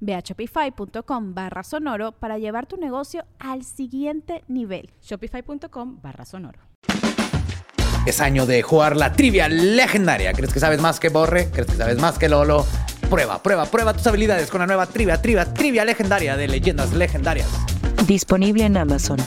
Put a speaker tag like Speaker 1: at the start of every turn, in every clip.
Speaker 1: Ve a shopify.com barra sonoro para llevar tu negocio al siguiente nivel.
Speaker 2: Shopify.com barra sonoro.
Speaker 3: Es año de jugar la trivia legendaria. ¿Crees que sabes más que Borre? ¿Crees que sabes más que Lolo? Prueba, prueba, prueba tus habilidades con la nueva trivia, trivia, trivia legendaria de leyendas legendarias.
Speaker 4: Disponible en Amazon.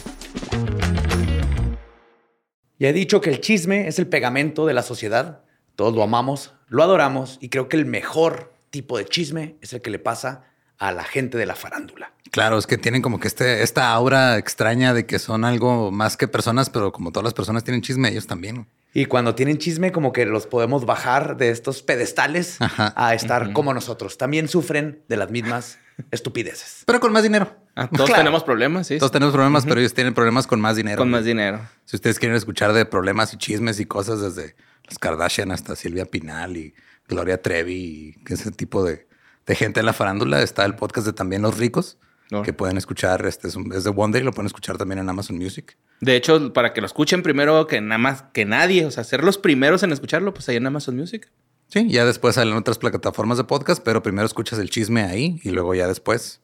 Speaker 3: Ya he dicho que el chisme es el pegamento de la sociedad. Todos lo amamos, lo adoramos y creo que el mejor tipo de chisme es el que le pasa a la gente de la farándula.
Speaker 5: Claro, es que tienen como que este, esta aura extraña de que son algo más que personas, pero como todas las personas tienen chisme, ellos también.
Speaker 3: Y cuando tienen chisme, como que los podemos bajar de estos pedestales a estar como nosotros. También sufren de las mismas estupideces.
Speaker 5: Pero con más dinero.
Speaker 6: Ah, todos tenemos problemas, sí.
Speaker 5: Todos tenemos problemas, pero ellos tienen problemas con más dinero.
Speaker 6: Con más dinero.
Speaker 5: Si ustedes quieren escuchar de problemas y chismes y cosas desde las Kardashian hasta Silvia Pinal y Gloria Trevi y ese tipo de, gente en la farándula. Está el podcast de También los Ricos, que pueden escuchar. Este es, de Wonder y lo pueden escuchar también en Amazon Music.
Speaker 6: De hecho, para que lo escuchen primero que nada más que nadie, o sea, ser los primeros en escucharlo, pues ahí en Amazon Music.
Speaker 5: Sí, ya después salen otras plataformas de podcast, pero primero escuchas el chisme ahí y luego ya después,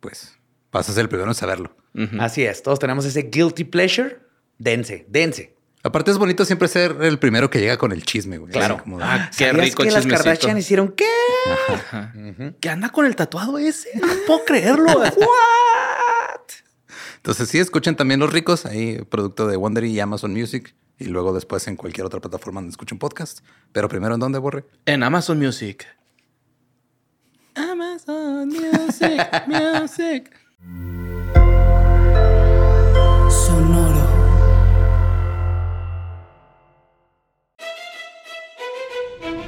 Speaker 5: pues, pasas el primero en saberlo.
Speaker 3: Así es, todos tenemos ese guilty pleasure. Dense, dense.
Speaker 5: Aparte es bonito siempre ser el primero que llega con el chisme, güey.
Speaker 3: Claro.
Speaker 6: Como, ah, qué rico
Speaker 3: que las Kardashian hicieron qué?
Speaker 6: ¿Qué anda con el tatuado ese? No puedo creerlo. What?
Speaker 5: Entonces sí, escuchen también Los Ricos, ahí producto de Wonder y Amazon Music. Y luego después en cualquier otra plataforma donde escuchen podcast. Pero primero, ¿en dónde, Borre?
Speaker 6: En Amazon Music. Amazon Music, Music.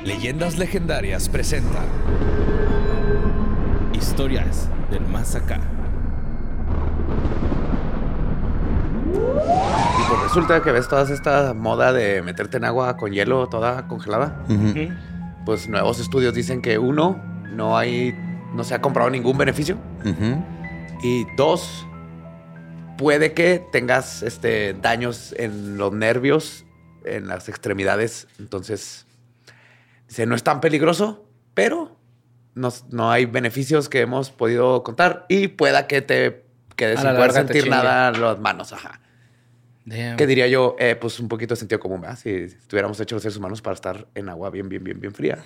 Speaker 3: Leyendas Legendarias presenta
Speaker 6: Historias del Más Acá.
Speaker 3: Y pues resulta que ves toda esta moda de meterte en agua con hielo toda congelada. Pues nuevos estudios dicen que uno, no hay, no se ha comprado ningún beneficio. Y dos, puede que tengas este, daños en los nervios, en las extremidades. Entonces, Dice, no es tan peligroso, pero no, hay beneficios que hemos podido contar y pueda que te quedes sin poder sentir nada las manos. Ajá. ¿Qué diría yo? Eh, pues un poquito de sentido común, ¿verdad? Si estuviéramos hechos los seres humanos para estar en agua bien, bien, bien, bien fría,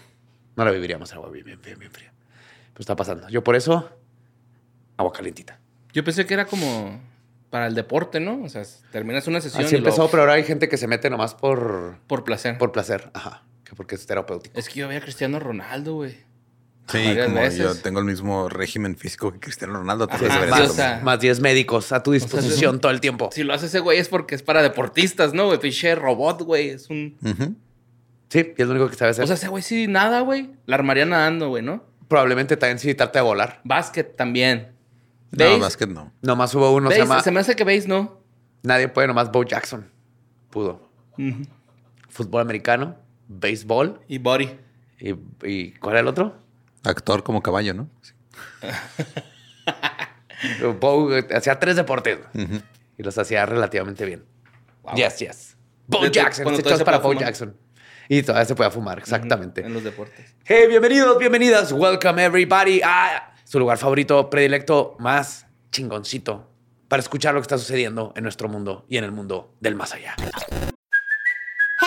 Speaker 3: no la viviríamos en agua bien, bien, bien, bien fría. Pues está pasando. Yo por eso, agua calientita.
Speaker 6: Yo pensé que era como para el deporte, ¿no? O sea, terminas una sesión.
Speaker 3: Así empezó, pero ahora hay gente que se mete nomás por.
Speaker 6: Por placer.
Speaker 3: Por placer, ajá porque es terapéutico.
Speaker 6: Es que yo veía a Cristiano Ronaldo, güey.
Speaker 5: Sí, como yo tengo el mismo régimen físico que Cristiano Ronaldo.
Speaker 3: más, 10 médicos a tu disposición todo el tiempo.
Speaker 6: Si lo hace ese güey es porque es para deportistas, ¿no? Güey, pinche robot, güey. Es un...
Speaker 3: Sí, y es lo único que sabe hacer.
Speaker 6: O sea, ese güey sí nada, güey. La armaría nadando, güey, ¿no?
Speaker 3: Probablemente también sí a volar.
Speaker 6: Básquet también.
Speaker 5: No, básquet no.
Speaker 3: Nomás hubo uno.
Speaker 6: Se, llama... se me hace que veis, ¿no?
Speaker 3: Nadie puede, nomás Bo Jackson. Pudo. Fútbol americano béisbol.
Speaker 6: Y body.
Speaker 3: Y, ¿cuál era el otro?
Speaker 5: Actor como caballo, ¿no?
Speaker 3: hacía tres deportes y los hacía relativamente bien. Yes, yes. Bo Jackson. Este es para Bo Jackson. Y todavía se puede fumar, exactamente.
Speaker 6: en los deportes.
Speaker 3: Hey, bienvenidos, bienvenidas. Welcome everybody a su lugar favorito, predilecto, más chingoncito para escuchar lo que está sucediendo en nuestro mundo y en el mundo del más allá.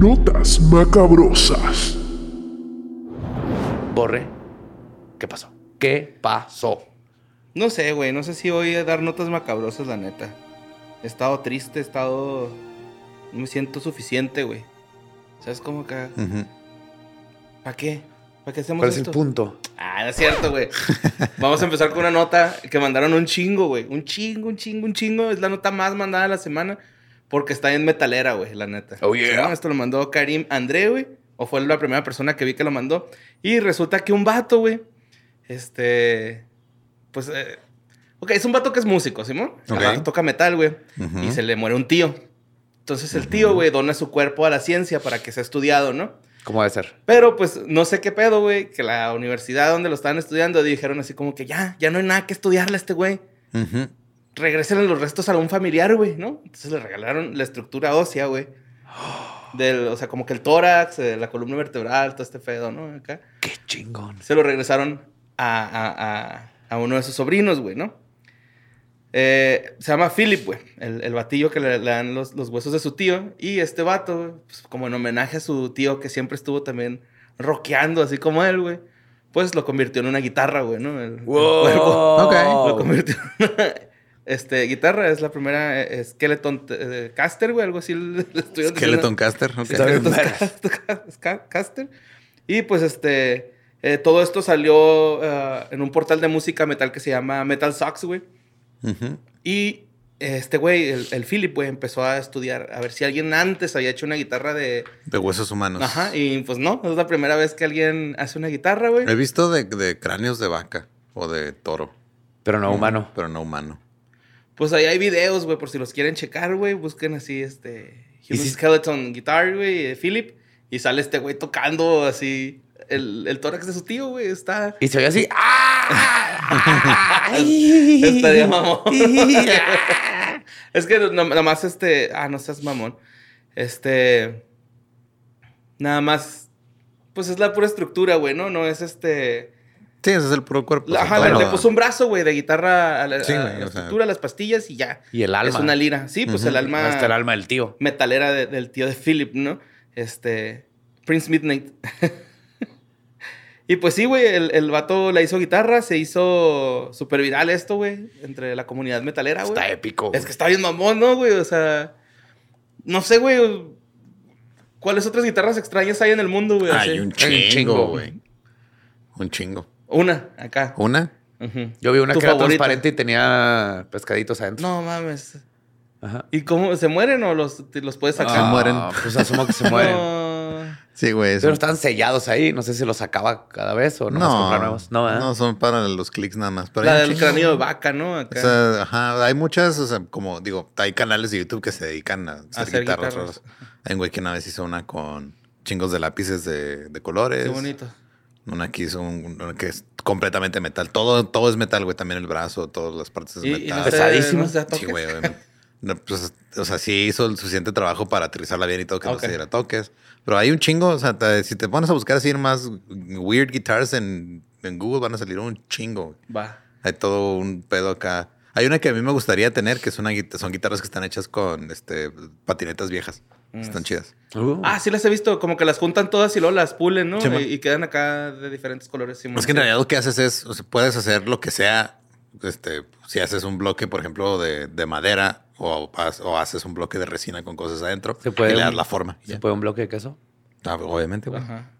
Speaker 7: Notas macabrosas.
Speaker 3: Borre. ¿Qué pasó? ¿Qué pasó?
Speaker 6: No sé, güey. No sé si voy a dar notas macabrosas, la neta. He estado triste, he estado. No me siento suficiente, güey. ¿Sabes cómo que.?
Speaker 5: Ujú.
Speaker 6: ¿Para qué? ¿Para qué hacemos
Speaker 3: ¿Cuál es
Speaker 6: esto?
Speaker 3: el punto?
Speaker 6: Ah, no es cierto, güey. Vamos a empezar con una nota que mandaron un chingo, güey. Un chingo, un chingo, un chingo. Es la nota más mandada de la semana porque está en metalera, güey, la neta.
Speaker 3: Oh, yeah.
Speaker 6: Sí, ¿no? Esto lo mandó Karim André, güey. O fue la primera persona que vi que lo mandó. Y resulta que un vato, güey. Este. Pues. eh, ok, es un vato que es músico, ¿Simón? El
Speaker 5: Ok.
Speaker 6: vato toca metal, güey. Y se le muere un tío. Entonces el tío, güey, dona su cuerpo a la ciencia para que sea estudiado, ¿no?
Speaker 3: ¿Cómo debe ser?
Speaker 6: Pero pues no sé qué pedo, güey, que la universidad donde lo estaban estudiando dijeron así como que ya, ya no hay nada que estudiarle a este güey.
Speaker 5: Ujú.
Speaker 6: Regresen los restos a algún familiar, güey, ¿no? Entonces le regalaron la estructura ósea, güey. Del, o sea, como que el tórax, eh, la columna vertebral, todo este pedo, ¿no? Acá.
Speaker 3: Qué chingón.
Speaker 6: Se lo regresaron a, a- a- a uno de sus sobrinos, güey, ¿no? Eh, se llama Philip, güey, el, el batillo que le, le dan los, los huesos de su tío. Y este vato, pues, como en homenaje a su tío que siempre estuvo también rockeando, así como él, güey, pues lo convirtió en una guitarra, güey, ¿no? El, el cuerpo.
Speaker 5: Ok.
Speaker 6: Lo convirtió en una este, guitarra. Es la primera eh, Skeleton eh, Caster, güey, algo así. le
Speaker 5: Skeleton
Speaker 6: diciendo.
Speaker 5: Caster. ok.
Speaker 6: Skeleton Ca- Caster. Y pues este, eh, todo esto salió eh, en un portal de música metal que se llama Metal Sucks, güey. Y este güey, el, el Philip, güey, empezó a estudiar a ver si alguien antes había hecho una guitarra de...
Speaker 5: De huesos humanos.
Speaker 6: Ajá, y pues no, es la primera vez que alguien hace una guitarra, güey.
Speaker 5: He visto de, de cráneos de vaca o de toro,
Speaker 3: Pero no humano.
Speaker 5: pero no humano.
Speaker 6: Pues ahí hay videos, güey, por si los quieren checar, güey. Busquen así, este...
Speaker 3: ¿Y
Speaker 6: Human
Speaker 3: si-
Speaker 6: Skeleton Guitar, güey, de Philip. Y sale este güey tocando así el, el tórax de su tío, güey. Está...
Speaker 3: Y se oye así. ¡Ah!
Speaker 6: Estaría mamón. es que nada más este... Ah, no seas mamón. Este... Nada más... Pues es la pura estructura, güey, ¿no? No es este...
Speaker 5: Sí, ese es el puro cuerpo.
Speaker 6: Ajá, le, puso un brazo, güey, de guitarra a la,
Speaker 5: Sí,
Speaker 6: a
Speaker 5: güey,
Speaker 6: la
Speaker 5: o sea-
Speaker 6: estructura, las pastillas y ya.
Speaker 3: Y el alma.
Speaker 6: Es una lira. Sí, pues el alma...
Speaker 3: Está el alma del tío.
Speaker 6: metalera de- del tío de Philip, ¿no? Este. Prince Midnight. y pues sí, güey, el, el vato le hizo guitarra, se hizo súper viral esto, güey, entre la comunidad metalera, güey.
Speaker 3: Está épico.
Speaker 6: Es que está bien mamón, ¿no, güey? O sea. No sé, güey. ¿Cuáles otras guitarras extrañas hay en el mundo, güey?
Speaker 5: Hay un chingo. güey. Un chingo.
Speaker 6: Una, acá.
Speaker 5: ¿Una?
Speaker 6: Ujú.
Speaker 3: Yo vi una que era
Speaker 6: favorita.
Speaker 3: transparente y tenía pescaditos adentro.
Speaker 6: No mames.
Speaker 3: Ajá.
Speaker 6: ¿Y cómo? ¿Se mueren o los, los puedes sacar?
Speaker 5: Se mueren.
Speaker 3: Ah, Pues asumo que se mueren.
Speaker 6: No.
Speaker 5: Sí, güey.
Speaker 3: Pero estaban sellados ahí. No sé si los sacaba cada vez o no, comprar nuevos. No, ¿verdad?
Speaker 5: no, son para los clics nada más. Pero
Speaker 6: La del cráneo de vaca, ¿no?
Speaker 5: O
Speaker 6: Acá.
Speaker 5: sea, ajá, hay muchas, o sea, como digo, hay canales de YouTube que se dedican a hacer,
Speaker 6: hacer
Speaker 5: guitarras.
Speaker 6: guitarras.
Speaker 5: Hay un güey que una vez hizo una con chingos de lápices de, de colores.
Speaker 6: Qué bonito.
Speaker 5: Una que hizo un, una que es completamente metal. Todo, todo es metal, güey. También el brazo, todas las partes es
Speaker 6: Y, y
Speaker 5: metal.
Speaker 6: no se-
Speaker 3: Pesadísimo.
Speaker 6: no se
Speaker 5: Sí,
Speaker 6: toques.
Speaker 5: güey. güey. No, pues, o sea, sí hizo el suficiente trabajo para aterrizarla bien y todo, que
Speaker 6: Ok.
Speaker 5: no se diera toques. Pero hay un chingo, o sea, te- si te pones a buscar así más weird guitars en, en Google, van a salir un chingo.
Speaker 6: Va.
Speaker 5: Hay todo un pedo acá. Hay una que a mí me gustaría tener, que es una, son guitarras que están hechas con este, patinetas viejas. Están chidas.
Speaker 3: Uh.
Speaker 6: Ah, sí las he visto. Como que las juntan todas y luego las pulen, ¿no?
Speaker 5: Sí,
Speaker 6: y, quedan acá de diferentes colores. sí,
Speaker 5: Es que en realidad lo que haces es, o sea, puedes hacer lo que sea, este, si haces un bloque, por ejemplo, de, de madera o, o haces un bloque de resina con cosas adentro
Speaker 3: ¿Se puede
Speaker 5: y le
Speaker 3: un-
Speaker 5: das la forma.
Speaker 3: ¿Se
Speaker 5: Ya.
Speaker 3: puede un bloque de queso?
Speaker 5: Ah, obviamente, güey.
Speaker 6: Ajá.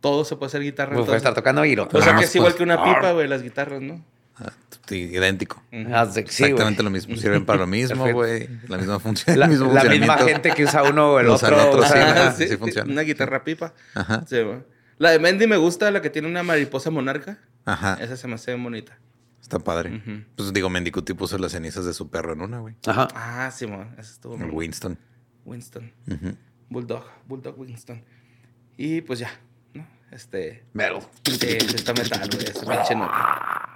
Speaker 6: Todo se puede hacer guitarra.
Speaker 3: Pues puede estar tocando y lo
Speaker 6: o sea que
Speaker 5: más,
Speaker 6: es igual
Speaker 5: pues.
Speaker 6: que una pipa, güey, las guitarras, ¿no?
Speaker 5: Ah, sí, idéntico.
Speaker 3: Ah, sí, sí,
Speaker 5: Exactamente lo mismo. Sirven para lo mismo, güey. La misma función.
Speaker 3: La,
Speaker 5: el mismo
Speaker 3: la misma gente que usa uno o el otro.
Speaker 5: el otro,
Speaker 3: o
Speaker 5: sí,
Speaker 3: sea,
Speaker 5: ajá.
Speaker 6: sí,
Speaker 5: funciona.
Speaker 6: Una guitarra pipa.
Speaker 5: Ajá.
Speaker 6: Sí, güey. La de Mendy me gusta, la que tiene una mariposa monarca.
Speaker 5: Ajá.
Speaker 6: Esa se me hace bonita.
Speaker 5: Está padre. Pues digo, Mendicuti puso las cenizas de su perro en una, güey.
Speaker 3: Ajá.
Speaker 6: Ah, Simón. Esa estuvo
Speaker 5: El Winston.
Speaker 6: Winston. Bulldog, Bulldog Winston. Y pues ya, ¿no? Este.
Speaker 3: Metal.
Speaker 6: Sí, está metal, güey. Esa pinche nota.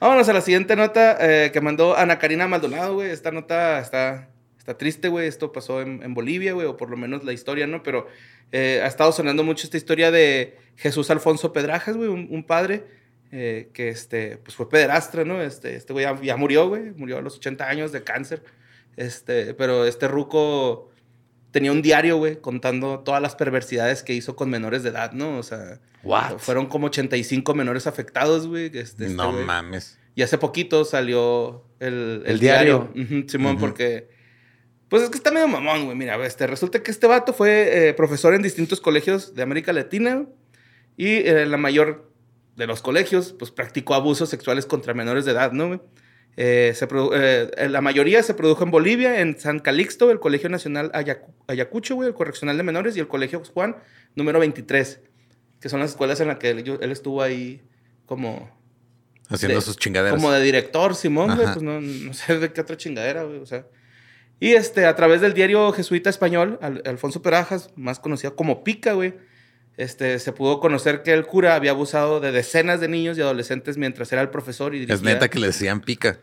Speaker 6: Vámonos a la siguiente nota eh, que mandó Ana Karina Maldonado, güey. Esta nota está, está triste, güey. Esto pasó en, en Bolivia, güey, o por lo menos la historia, ¿no? Pero eh, ha estado sonando mucho esta historia de Jesús Alfonso Pedrajas, güey, un, padre eh, que este, pues fue pederastra, ¿no? Este, este güey ya, ya murió, güey. Murió a los 80 años de cáncer. Este, pero este ruco tenía un diario, güey, contando todas las perversidades que hizo con menores de edad, ¿no? O sea,
Speaker 3: What?
Speaker 6: fueron como 85 menores afectados, güey. Este, este
Speaker 5: no mames.
Speaker 6: Y hace poquito salió el,
Speaker 3: El diario.
Speaker 6: Simón, porque. Pues es que está medio mamón, güey. Mira, este, resulta que este vato fue eh, profesor en distintos colegios de América Latina. Y eh, la mayor de los colegios, pues practicó abusos sexuales contra menores de edad, ¿no, güey? Eh, se eh, la mayoría se produjo en Bolivia, en San Calixto, el Colegio Nacional Ayacu- Ayacucho, güey, el Correccional de Menores, y el Colegio Juan, número 23, que son las escuelas en las que él, yo- él estuvo ahí como
Speaker 5: Haciendo
Speaker 6: de-
Speaker 5: sus chingaderas.
Speaker 6: Como de director, Simón, güey. Pues no, no sé de qué otra chingadera, güey. O sea. Y este, a través del diario jesuita español, Al- Alfonso Perajas, más conocido como Pica, güey. Este, se pudo conocer que el cura había abusado de decenas de niños y adolescentes mientras era el profesor y dirigía...
Speaker 5: Es neta que le decían pica.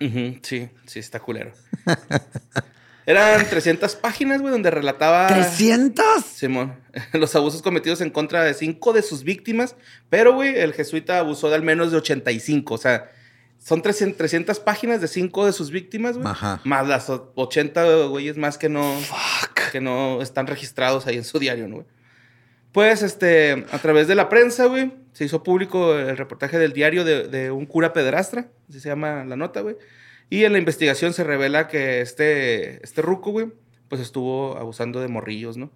Speaker 6: Sí, sí, está culero. Eran 300 páginas, güey, donde relataba...
Speaker 5: ¿300?
Speaker 6: Simón, los abusos cometidos en contra de cinco de sus víctimas, pero, güey, el jesuita abusó de al menos de 85, o sea, son 300, 300 páginas de cinco de sus víctimas, güey,
Speaker 5: Ajá.
Speaker 6: más las o- 80 güeyes más que no, que no están registrados ahí en su diario, ¿no, güey? Pues, este, a través de la prensa, güey, se hizo público el reportaje del diario de, de un cura pederastra, así se llama la nota, güey. Y en la investigación se revela que este, este ruco, güey, pues estuvo abusando de morrillos, ¿no?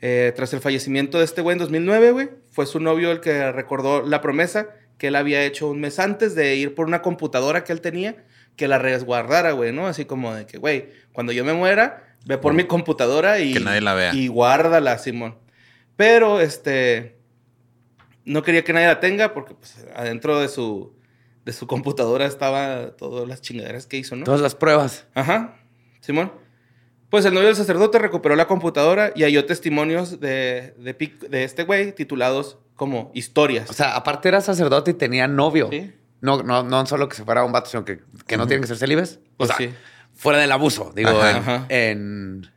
Speaker 6: Eh, tras el fallecimiento de este güey en 2009, güey, fue su novio el que recordó la promesa que él había hecho un mes antes de ir por una computadora que él tenía, que la resguardara, güey, ¿no? Así como de que, güey, cuando yo me muera, ve por mi computadora y...
Speaker 5: Que nadie la vea.
Speaker 6: Y guárdala, Simón. Pero, este... No quería que nadie la tenga porque, pues, adentro de su... De su computadora estaba todas las chingaderas que hizo, ¿no?
Speaker 3: Todas las pruebas.
Speaker 6: Ajá, Simón. Pues el novio del sacerdote recuperó la computadora y halló testimonios de, de, este güey titulados como historias.
Speaker 3: O sea, aparte era sacerdote y tenía novio.
Speaker 6: Sí.
Speaker 3: No, no, no solo que se fuera un vato, sino que, que no tienen que ser célibes. O
Speaker 6: Pues
Speaker 3: sea,
Speaker 6: sí.
Speaker 3: fuera del abuso. Digo,
Speaker 5: Ajá.
Speaker 3: en,
Speaker 6: Ajá.
Speaker 3: en-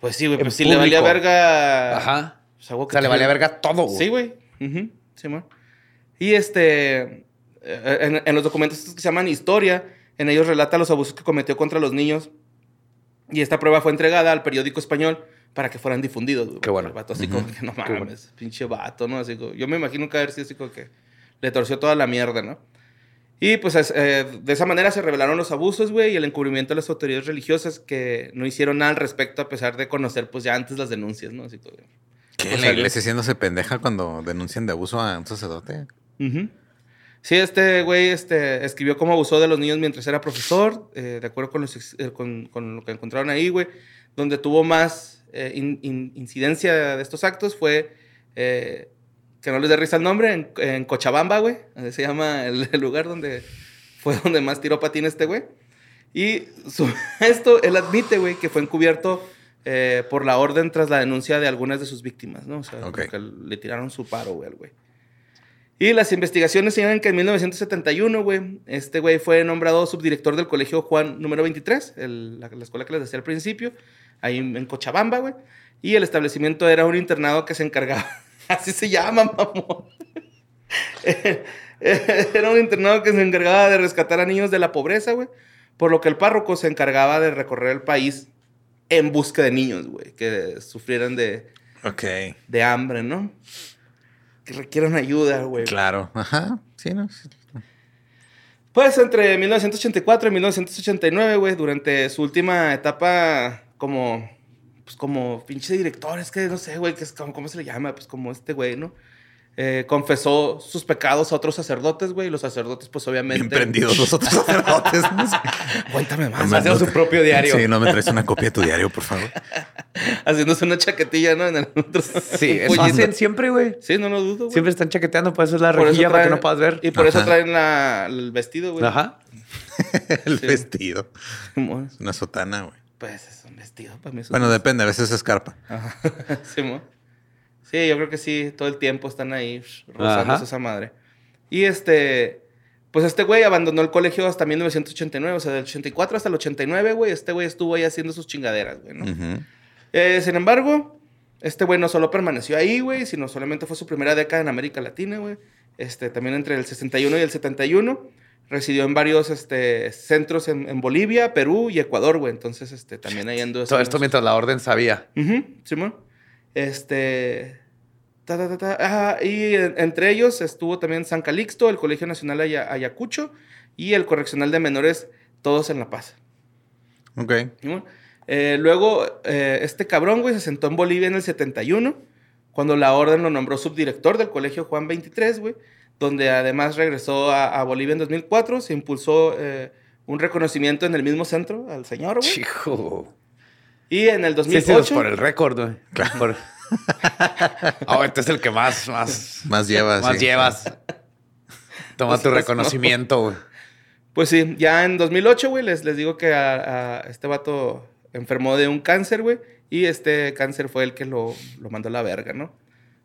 Speaker 6: Pues sí, güey, pues sí le valía verga.
Speaker 3: Ajá.
Speaker 6: Pues, algo
Speaker 3: O
Speaker 6: que
Speaker 3: sea, le valía verga todo, güey.
Speaker 6: Sí, güey. Ujú, Simón. Y este. eh, En, en los documentos que se llaman historia, en ellos relata los abusos que cometió contra los niños. Y esta prueba fue entregada al periódico español para que fueran difundidos. güey.
Speaker 3: Qué bueno.
Speaker 6: El vato así como que no mames,
Speaker 3: bueno.
Speaker 6: pinche vato, ¿no? Así como- yo me imagino que haber sido así como que le torció toda la mierda, ¿no? Y pues es- eh, de esa manera se revelaron los abusos, güey, y el encubrimiento de las autoridades religiosas que no hicieron nada al respecto a pesar de conocer pues ya antes las denuncias, ¿no? Así como-
Speaker 5: ¿Qué?
Speaker 6: Pues
Speaker 5: ¿La iglesia haciéndose pendeja cuando denuncian de abuso a un sacerdote?
Speaker 6: Ujú. Sí, este güey este, escribió cómo abusó de los niños mientras era profesor, eh, de acuerdo con, los eh, con, con lo que encontraron ahí, güey. Donde tuvo más eh, in- in- incidencia de estos actos fue, eh, que no les dé risa el nombre, en, en Cochabamba, güey. Se llama el, el lugar donde fue donde más tiró patín este güey. Y su- esto, él admite, güey, que fue encubierto eh, por la orden tras la denuncia de algunas de sus víctimas, ¿no? O sea,
Speaker 5: Ok.
Speaker 6: como que le tiraron su paro, güey, al güey. Y las investigaciones señalan que en 1971, güey, este güey fue nombrado subdirector del colegio Juan número 23, el- la, la escuela que les decía al principio, ahí en, en Cochabamba, güey. Y el establecimiento era un internado que se encargaba, así se llama, mamón. era un internado que se encargaba de rescatar a niños de la pobreza, güey. Por lo que el párroco se encargaba de recorrer el país en busca de niños, güey, que sufrieran de,
Speaker 5: Ok.
Speaker 6: de hambre, ¿no? Que requieran ayuda, güey.
Speaker 5: Claro. Ajá. Sí, ¿no?
Speaker 6: Pues entre 1984 y 1989, güey, durante su última etapa como, pues como pinche director, es que no sé, güey, que es como, ¿cómo se le llama? Pues como este güey, ¿no? Eh, confesó sus pecados a otros sacerdotes, güey, y los sacerdotes, pues obviamente...
Speaker 5: Bien prendidos los otros sacerdotes.
Speaker 6: Cuéntame más.
Speaker 3: Haciendo
Speaker 5: no
Speaker 3: su propio diario.
Speaker 5: Sí, no me traes una copia de tu diario, por favor.
Speaker 6: Haciéndose una chaquetilla, ¿no? En el otro.
Speaker 3: Sí, eso hacen siempre, güey.
Speaker 6: Sí, no lo dudo, güey.
Speaker 3: Siempre están chaqueteando, por eso es la
Speaker 6: Por
Speaker 3: rejilla para que no puedas ver.
Speaker 6: Y por eso traen la, el vestido, güey.
Speaker 3: Ajá.
Speaker 5: El
Speaker 6: Sí.
Speaker 5: vestido. Una sotana, güey.
Speaker 6: Pues es un vestido para mí. es
Speaker 5: Bueno,
Speaker 6: vestido.
Speaker 5: depende, a veces es escarpa.
Speaker 6: Ajá. sí, mo. Sí, yo creo que sí, todo el tiempo están ahí
Speaker 3: Ajá.
Speaker 6: esa madre. Y este, pues este güey abandonó el colegio hasta 1989, o sea, del 84 hasta el 89, güey, este güey estuvo ahí haciendo sus chingaderas, güey, ¿no?
Speaker 5: Ujú.
Speaker 6: Eh, sin embargo, este güey no solo permaneció ahí, güey, sino solamente fue su primera década en América Latina, güey. Este, también entre el 61 y el 71 residió en varios este, centros en, en Bolivia, Perú y Ecuador, güey. Entonces, este, también ahí anduvo.
Speaker 3: Todo esto mientras la orden sabía.
Speaker 6: Ujú, Simón. Este. Ta, ta, ta, ta. Ah, y en- entre ellos estuvo también San Calixto, el Colegio Nacional Aya- Ayacucho y el Correccional de Menores, todos en La Paz.
Speaker 5: Ok.
Speaker 6: Eh, luego, eh, este cabrón, güey, se sentó en Bolivia en el 71, cuando la orden lo nombró subdirector del Colegio Juan 23, güey, donde además regresó a, a Bolivia en 2004, se impulsó eh, un reconocimiento en el mismo centro al señor, güey.
Speaker 3: Chico.
Speaker 6: Y en el
Speaker 3: Sí,
Speaker 6: 2008...
Speaker 3: sí, por el récord, güey. Por- Ah, este es el que más, más,
Speaker 5: Más llevas.
Speaker 3: más
Speaker 5: sí.
Speaker 3: llevas. Toma
Speaker 6: Pues,
Speaker 3: tu reconocimiento, güey.
Speaker 6: Pues sí, ya en 2008, güey, les, les digo que a, a este vato enfermó de un cáncer, güey, y este cáncer fue el que lo, lo mandó a la verga, ¿no?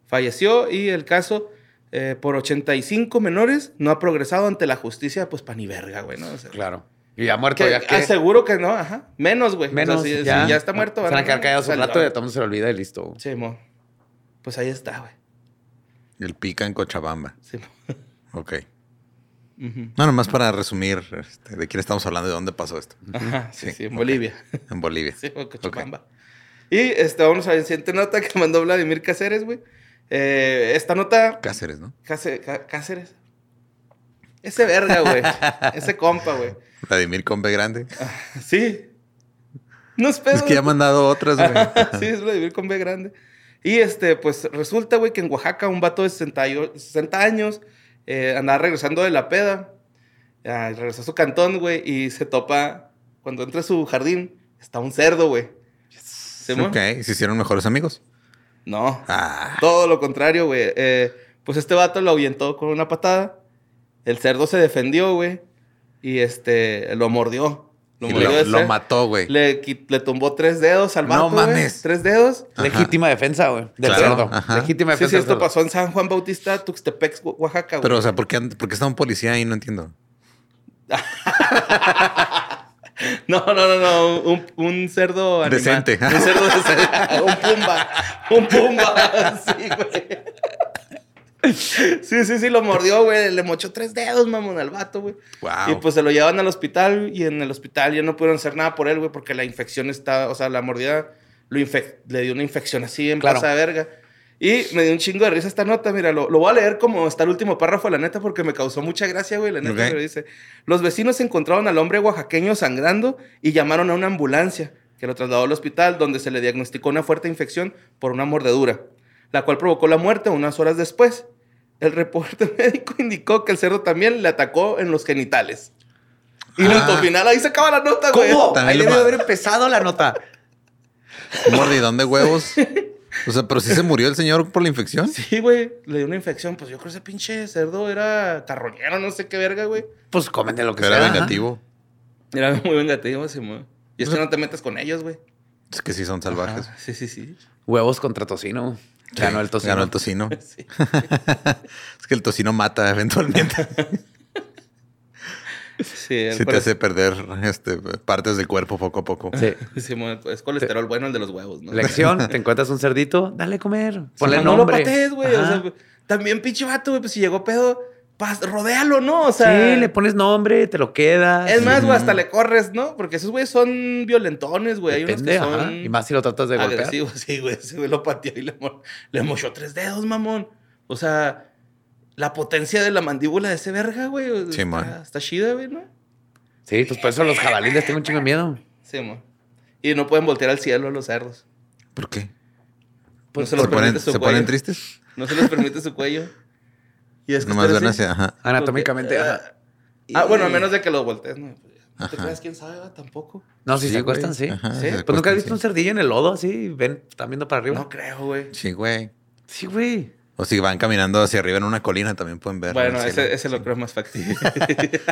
Speaker 6: Falleció y el caso, eh, por 85 menores, no ha progresado ante la justicia, pues pa' ni verga, güey, ¿no? O sea,
Speaker 3: Claro. Y ya muerto,
Speaker 6: que
Speaker 3: ya que...
Speaker 6: aseguro que no, ajá. Menos, güey. O sea,
Speaker 3: Menos,
Speaker 6: si, si
Speaker 3: ya.
Speaker 6: ya. está muerto,
Speaker 3: van a quedar callados un rato y a todo mundo se le olvida y listo.
Speaker 6: Sí, mo. Pues ahí está, güey.
Speaker 5: El pica en Cochabamba.
Speaker 6: Sí, mo.
Speaker 5: Ok.
Speaker 6: Ujú.
Speaker 5: No, nomás para resumir este, de quién estamos hablando y de dónde pasó esto.
Speaker 6: Ajá, sí,
Speaker 5: Sí,
Speaker 6: sí, en. Bolivia.
Speaker 5: En Bolivia.
Speaker 6: Sí, o Cochabamba. Y este, vamos a la siguiente nota que mandó Vladimir Cáceres, güey. Eh, esta nota.
Speaker 5: Cáceres, ¿no?
Speaker 6: Cáce- Cá- Cáceres. Ese verga, güey. Ese compa, güey.
Speaker 5: Vladimir con B grande.
Speaker 6: Sí. No es pedo.
Speaker 5: Es que ya ha mandado otras, güey.
Speaker 6: sí, es Vladimir con B grande. Y este, pues resulta, güey, que en Oaxaca un vato de 60, y- 60 años eh, andaba regresando de la peda. Ya, regresó a su cantón, güey, y se topa. Cuando entra a su jardín, está un cerdo, güey. ¿Simón?
Speaker 5: Ok, y se hicieron mejores amigos.
Speaker 6: No.
Speaker 5: Ah,
Speaker 6: Todo lo contrario, güey. Eh, pues este vato lo ahuyentó con una patada. El cerdo se defendió, güey. Y este, lo mordió. Lo
Speaker 5: y
Speaker 6: mordió
Speaker 5: lo, lo mató, güey.
Speaker 6: Le, le tumbó tres dedos al
Speaker 5: No
Speaker 6: vato, güey.
Speaker 5: mames.
Speaker 6: Tres dedos.
Speaker 5: Ajá.
Speaker 3: Legítima defensa, güey. Del
Speaker 5: Claro,
Speaker 3: cerdo.
Speaker 5: ajá.
Speaker 3: Legítima
Speaker 6: Sí,
Speaker 3: defensa.
Speaker 6: sí,
Speaker 3: del
Speaker 6: esto
Speaker 3: cerdo.
Speaker 6: pasó en San Juan Bautista, Tuxtepec, Oa- Oaxaca, güey.
Speaker 5: Pero, o sea, ¿por qué, por qué está un policía ahí? No entiendo.
Speaker 6: No, no, no, no. Un, un cerdo animal.
Speaker 5: Decente.
Speaker 6: Un cerdo decente. un pumba. Un pumba. Sí, güey. Sí, sí, sí, lo mordió, güey. Le mochó tres dedos, mamón, al vato, güey.
Speaker 5: Wow.
Speaker 6: Y pues se lo llevan al hospital y en el hospital ya no pudieron hacer nada por él, güey, porque la infección está, o sea, la mordida lo le dio una infección así en
Speaker 3: Claro.
Speaker 6: plaza de verga. Y me dio un chingo de risa esta nota, mira, lo, lo voy a leer como está el último párrafo, la neta, porque me causó mucha gracia, güey, la neta,
Speaker 5: Ok.
Speaker 6: pero dice, los vecinos encontraron al hombre oaxaqueño sangrando y llamaron a una ambulancia que lo trasladó al hospital donde se le diagnosticó una fuerte infección por una mordedura, la cual provocó la muerte unas horas después. El reporte médico indicó que el cerdo también le atacó en los genitales. Y
Speaker 5: Ah.
Speaker 6: al final ahí se acaba la nota, güey.
Speaker 3: ¿Cómo? Ahí
Speaker 5: ma-
Speaker 3: haber empezado la nota.
Speaker 5: ¿Un mordidón de huevos? O sea, pero sí se murió el señor por la infección.
Speaker 6: Sí, güey, le dio una infección. Pues yo creo que ese pinche cerdo era carroñero, no sé qué verga, güey.
Speaker 3: Pues comen de lo que
Speaker 5: Era
Speaker 3: sea.
Speaker 5: vengativo.
Speaker 6: Era muy vengativo, sí, güey. Y es que no te metes con ellos, güey.
Speaker 5: Es que sí son salvajes.
Speaker 6: Ajá, Sí, sí, sí.
Speaker 3: Huevos contra tocino. Ganó el tocino.
Speaker 5: Ganó el tocino.
Speaker 6: Sí.
Speaker 5: es que el tocino mata eventualmente.
Speaker 6: Sí,
Speaker 5: Sí te hace perder este, partes del cuerpo poco a poco.
Speaker 3: Sí.
Speaker 6: Es colesterol bueno el de los huevos, ¿no?
Speaker 3: Lección, te encuentras un cerdito, dale a comer. Ponle
Speaker 6: Sí, no lo
Speaker 3: nombre.
Speaker 6: patees, güey. O
Speaker 3: Ajá.
Speaker 6: sea, también pinche vato, güey, pues si llegó pedo, rodéalo, ¿no? O sea...
Speaker 3: sí, le pones nombre, te lo quedas.
Speaker 6: Es más, güey, hasta le corres, ¿no? Porque esos güeyes son violentones, güey. Hay unos que
Speaker 3: ajá.
Speaker 6: son
Speaker 3: Y más si lo tratas de golpear.
Speaker 6: agresivos. Sí, güey. Ese güey lo pateó y le, mo- le mochó tres dedos, mamón. O sea, la potencia de la mandíbula de ese verga, güey.
Speaker 5: Sí,
Speaker 6: está,
Speaker 5: man.
Speaker 6: está chida, güey, ¿no?
Speaker 3: Sí, pues por eso los jabalíes tengo un chingo de miedo.
Speaker 6: Sí, man. Y no pueden voltear al cielo los cerdos.
Speaker 5: ¿Por qué?
Speaker 6: no se
Speaker 5: ¿Se
Speaker 6: les
Speaker 5: ponen,
Speaker 6: permite su
Speaker 5: ¿se
Speaker 6: cuello.
Speaker 5: ponen tristes?
Speaker 6: No se les permite su cuello. Y es que
Speaker 5: Nomás
Speaker 6: estar
Speaker 5: ven
Speaker 6: así.
Speaker 5: hacia... Ajá.
Speaker 3: Anatómicamente,
Speaker 6: Porque,
Speaker 3: ajá.
Speaker 6: Ah, bueno, a menos de que los voltees, ¿no? No te creas quién sabe, ¿verdad? tampoco.
Speaker 3: No, si
Speaker 5: Sí,
Speaker 3: se acuestan, sí.
Speaker 5: Ajá,
Speaker 6: Sí.
Speaker 5: se
Speaker 3: Pues nunca has visto
Speaker 5: sí.
Speaker 3: un cerdillo en el lodo así, ven, están viendo para arriba.
Speaker 6: No creo, güey.
Speaker 5: Sí, güey.
Speaker 3: Sí, güey.
Speaker 5: O si van caminando hacia arriba en una colina también pueden ver.
Speaker 6: Bueno, ese, ese lo creo más factible.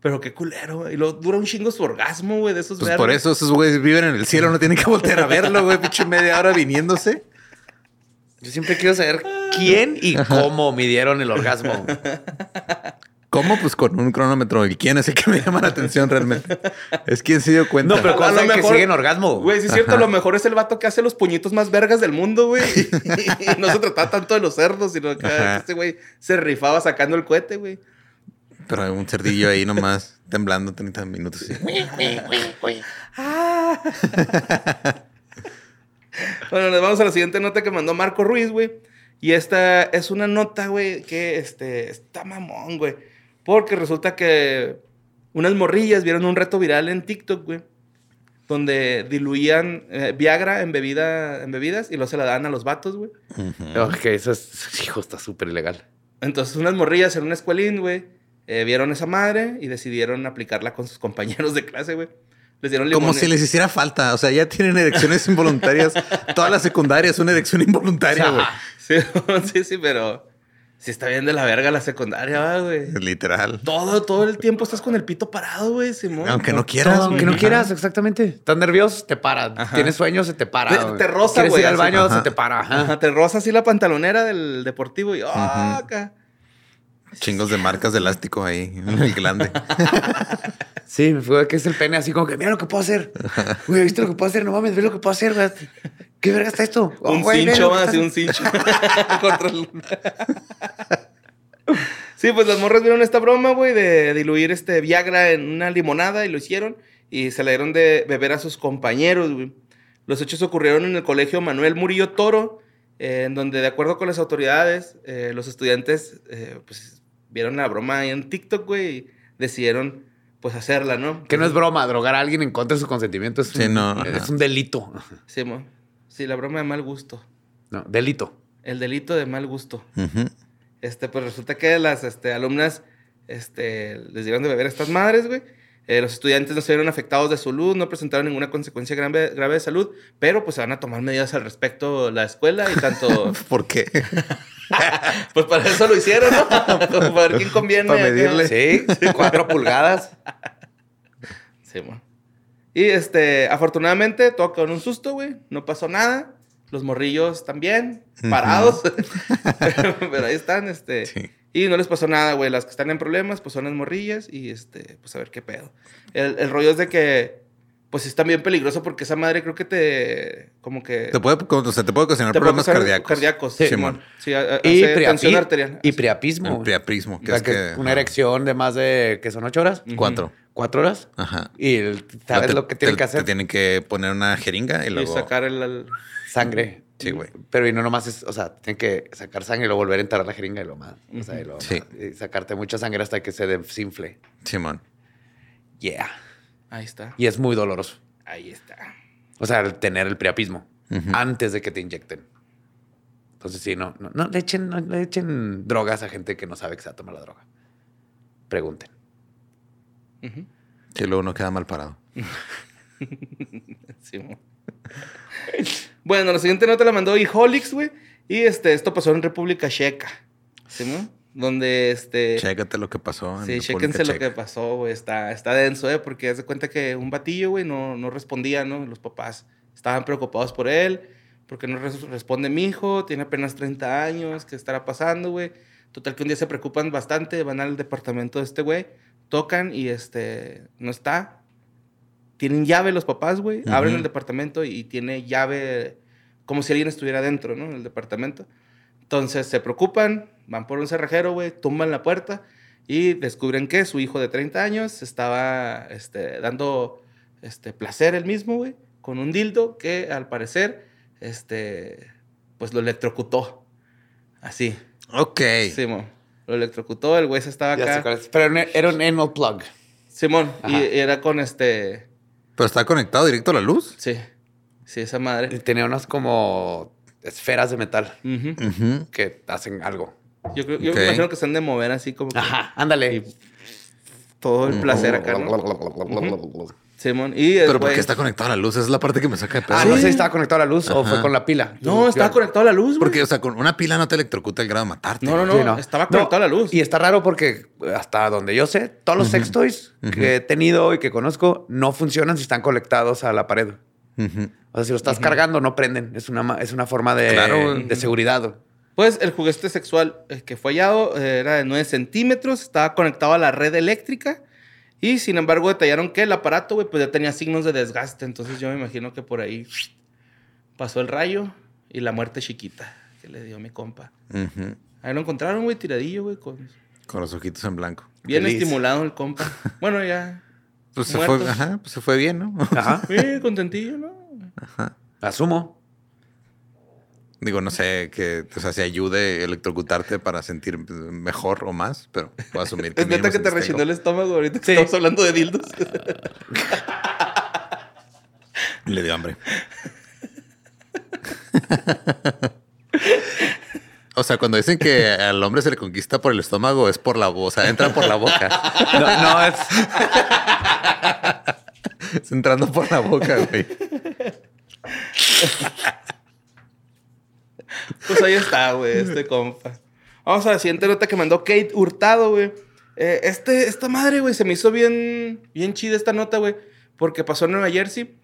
Speaker 6: Pero qué culero, güey. Y luego dura un chingo su orgasmo, güey, de esos
Speaker 5: Pues
Speaker 6: vergas.
Speaker 5: por eso esos güeyes viven en el cielo, no tienen que voltear a verlo, güey. Pinche media hora viniéndose.
Speaker 3: Yo siempre quiero saber quién y cómo midieron el orgasmo.
Speaker 5: ¿Cómo? Pues con un cronómetro. ¿Y quién es el que me llama la atención realmente? Es quien se dio cuenta.
Speaker 3: No, pero
Speaker 6: A
Speaker 3: ¿cuál
Speaker 6: lo
Speaker 3: saben que siguen orgasmo?
Speaker 6: Güey, sí es cierto, a lo mejor es el vato que hace los puñitos más vergas del mundo, güey. Y no se trataba tanto de los cerdos, sino que
Speaker 5: Ajá.
Speaker 6: este güey se rifaba sacando el cohete, güey.
Speaker 5: Pero hay un cerdillo ahí nomás temblando 30 minutos. sí.
Speaker 6: Bueno, nos vamos a la siguiente nota que mandó Marco Ruiz, güey. Y esta es una nota, güey, que este, está mamón, güey. Porque resulta que unas morrillas vieron un reto viral en TikTok, güey. Donde diluían eh, Viagra en, bebida, en bebidas y luego se la daban a los vatos, güey.
Speaker 3: Ok, eso es, hijo, está súper ilegal.
Speaker 6: Entonces unas morrillas en una escuelín, güey, eh, vieron esa madre y decidieron aplicarla con sus compañeros de clase, güey. Les dieron
Speaker 5: Como si les hiciera falta. O sea, ya tienen erecciones involuntarias. Toda la secundaria es una erección involuntaria, güey.
Speaker 6: Sí, sí, sí, pero sí está bien de la verga la secundaria, ¿va, güey.
Speaker 5: Literal.
Speaker 6: Todo, todo el tiempo estás con el pito parado, güey, Simón.
Speaker 5: Aunque no quieras.
Speaker 3: Todo, aunque no quieras, exactamente. Estás nervioso, te para.
Speaker 6: Ajá.
Speaker 3: Tienes sueño, se te para.
Speaker 6: Te-
Speaker 3: güey.
Speaker 6: te roza,
Speaker 3: Quieres
Speaker 6: güey,
Speaker 3: ir al baño,
Speaker 5: Ajá.
Speaker 3: se te para. Ajá.
Speaker 6: Ajá, te roza así la pantalonera del deportivo y ¡ah! acá.
Speaker 5: Chingos de marcas de elástico ahí en el glande.
Speaker 3: Sí, me fue que es el pene así como que mira lo que puedo hacer. Güey, ¿viste lo que puedo hacer? No mames, ve lo que puedo hacer, güey. ¿Qué verga está esto? Oh,
Speaker 6: un
Speaker 3: güey,
Speaker 6: cincho,
Speaker 3: está
Speaker 6: así un cincho. Contra el- sí, pues las morras vieron esta broma, güey, de diluir este Viagra en una limonada y lo hicieron. Y se la dieron de beber a sus compañeros, güey. Los hechos ocurrieron en el colegio Manuel Murillo Toro, eh, en donde, de acuerdo con las autoridades, eh, los estudiantes, eh, pues, vieron la broma ahí en TikTok, güey, y decidieron, pues, hacerla, ¿no?
Speaker 3: Que no es broma, drogar a alguien en contra de su consentimiento es,
Speaker 5: Sí,
Speaker 3: un,
Speaker 5: no,
Speaker 3: es un delito.
Speaker 6: Sí, mo. sí, la broma de mal gusto.
Speaker 3: No, delito.
Speaker 6: El delito de mal gusto. Este, pues resulta que las este, alumnas este, les dieron de beber a estas madres, güey. Eh, los estudiantes no se vieron afectados de salud, no presentaron ninguna consecuencia grave, grave de salud, pero pues se van a tomar medidas al respecto la escuela y tanto...
Speaker 5: ¿Por qué?
Speaker 6: pues para eso lo hicieron, ¿no? para ver quién conviene.
Speaker 5: Para medirle.
Speaker 3: Sí, cuatro pulgadas.
Speaker 6: Sí, mo. Y este, afortunadamente, todo quedó en un susto, güey. No pasó nada. Los morrillos también, parados. Pero ahí están, este.
Speaker 5: Sí.
Speaker 6: Y no les pasó nada, güey. Las que están en problemas, pues son las morrillas. Y este, pues a ver qué pedo. El, el rollo es de que, pues es también peligroso porque esa madre creo que te. Como que.
Speaker 5: Te puede, o sea, te puede ocasionar
Speaker 6: te puede
Speaker 5: problemas
Speaker 6: causar
Speaker 5: cardíacos.
Speaker 6: Cardíacos,
Speaker 3: Sí,
Speaker 6: Simón. Sí, a- a-
Speaker 3: Y,
Speaker 6: tensión arterial.
Speaker 3: y priapismo.
Speaker 5: El priaprismo, que
Speaker 3: O sea,
Speaker 5: es
Speaker 3: que
Speaker 5: que...
Speaker 3: una
Speaker 5: ajá.
Speaker 3: erección de más de, ¿qué son? ¿Ocho horas?
Speaker 5: Cuatro.
Speaker 3: ¿Cuatro horas?
Speaker 5: Ajá.
Speaker 3: Y el- sabes
Speaker 5: Te-
Speaker 3: lo que tienen
Speaker 5: te-
Speaker 3: que hacer.
Speaker 5: Te tienen que poner una jeringa y
Speaker 6: Y
Speaker 5: luego...
Speaker 6: sacar el. el-
Speaker 3: Sangre.
Speaker 5: Sí, güey.
Speaker 3: Pero y no nomás es, o sea, tienen que sacar sangre y luego volver a entrar la jeringa y lo más. O sea, y luego
Speaker 5: Sí.
Speaker 3: y sacarte mucha sangre hasta que se desinfle.
Speaker 5: Simón.
Speaker 3: Yeah.
Speaker 6: Ahí está.
Speaker 3: Y es muy doloroso.
Speaker 6: Ahí está.
Speaker 3: O sea, el tener el priapismo antes de que te inyecten. Entonces, sí, no, no, no le echen, no le echen drogas a gente que no sabe que se va a tomar la droga. Pregunten.
Speaker 5: Que luego no queda mal parado.
Speaker 6: Sí, bueno, la siguiente nota la mandó Iholix, güey. Y este, esto pasó en República Checa. ¿Sí, mo? Donde este.
Speaker 5: Chécate lo que pasó. en
Speaker 6: Sí, chéquense lo que pasó, güey. Está, está denso, ¿eh? Porque haz de cuenta que un batillo, güey, no, no respondía, ¿no? Los papás estaban preocupados por él. Porque no res- responde mi hijo, tiene apenas 30 años, ¿qué estará pasando, güey? Total que un día se preocupan bastante, van al departamento de este güey, tocan y este, no está. Tienen llave los papás, güey, abren
Speaker 5: Ujú.
Speaker 6: el departamento y tiene llave como si alguien estuviera dentro, ¿no? En el departamento. Entonces se preocupan, van por un cerrajero, güey, tumban la puerta y descubren que su hijo de 30 años estaba este, dando este, placer él mismo, güey, con un dildo que al parecer, este, pues lo electrocutó. Así.
Speaker 5: Ok.
Speaker 6: Simón. Lo electrocutó, el güey se estaba
Speaker 3: Ya sé
Speaker 6: acá.
Speaker 3: es. Pero era un anal plug.
Speaker 6: Simón, y
Speaker 3: Ajá.
Speaker 6: era con este.
Speaker 5: Pero está conectado directo a la luz.
Speaker 6: Sí. Sí, esa madre.
Speaker 3: Tenía unas como esferas de metal
Speaker 6: Ujú.
Speaker 5: Ujú.
Speaker 3: que hacen algo.
Speaker 6: Yo, creo, yo me imagino que se han de mover así como que
Speaker 3: Ajá, ándale.
Speaker 6: todo el placer acá, ¿no? Simón. Y
Speaker 5: Pero ¿por qué está conectado a la luz? Esa es la parte que me saca de pedo.
Speaker 3: Ah, no sé si estaba conectado a la luz o fue con la pila.
Speaker 6: No, estaba conectado a la luz, güey.
Speaker 5: Porque, o sea, con una pila no te electrocuta el grado de matarte.
Speaker 6: No, no, no.
Speaker 3: Sí,
Speaker 6: Estaba conectado a la luz.
Speaker 3: Y está raro porque hasta donde yo sé, todos los sex toys que he tenido y que conozco no funcionan si están conectados a la pared. O sea, si lo estás cargando, no prenden. Es una, es una forma de,
Speaker 5: Claro.
Speaker 3: de seguridad.
Speaker 6: Pues el juguete sexual eh, que fue hallado eh, era de 9 centímetros, estaba conectado a la red eléctrica y sin embargo detallaron que el aparato, güey, pues ya tenía signos de desgaste. Entonces yo me imagino que por ahí pasó el rayo y la muerte chiquita que le dio mi compa.
Speaker 5: Ujú.
Speaker 6: Ahí lo encontraron, güey, tiradillo, güey, con...
Speaker 5: Con los ojitos en blanco.
Speaker 6: bien
Speaker 3: Feliz.
Speaker 6: estimulado el compa. Bueno, ya,
Speaker 5: Pues se fue, ajá, pues se fue bien, ¿no?
Speaker 3: Ajá.
Speaker 6: bien contentillo, ¿no?
Speaker 3: Asumo.
Speaker 5: Digo, no sé que, o sea, si ayude electrocutarte para sentir mejor o más, pero voy a asumir que.
Speaker 6: Es neta que te
Speaker 5: algo.
Speaker 6: el estómago ahorita que
Speaker 3: Sí.
Speaker 6: estamos hablando de dildos.
Speaker 5: Le dio hambre. O sea, cuando dicen que al hombre se le conquista por el estómago, es por la boca, o sea, entra por la boca.
Speaker 3: No, no, es.
Speaker 5: Es entrando por la boca, güey.
Speaker 6: Pues ahí está, güey, este compa. Vamos a la siguiente nota que mandó Kate Hurtado, güey. Eh, este, esta madre, güey, se me hizo bien, bien chida esta nota, güey. Porque pasó en Nueva Jersey.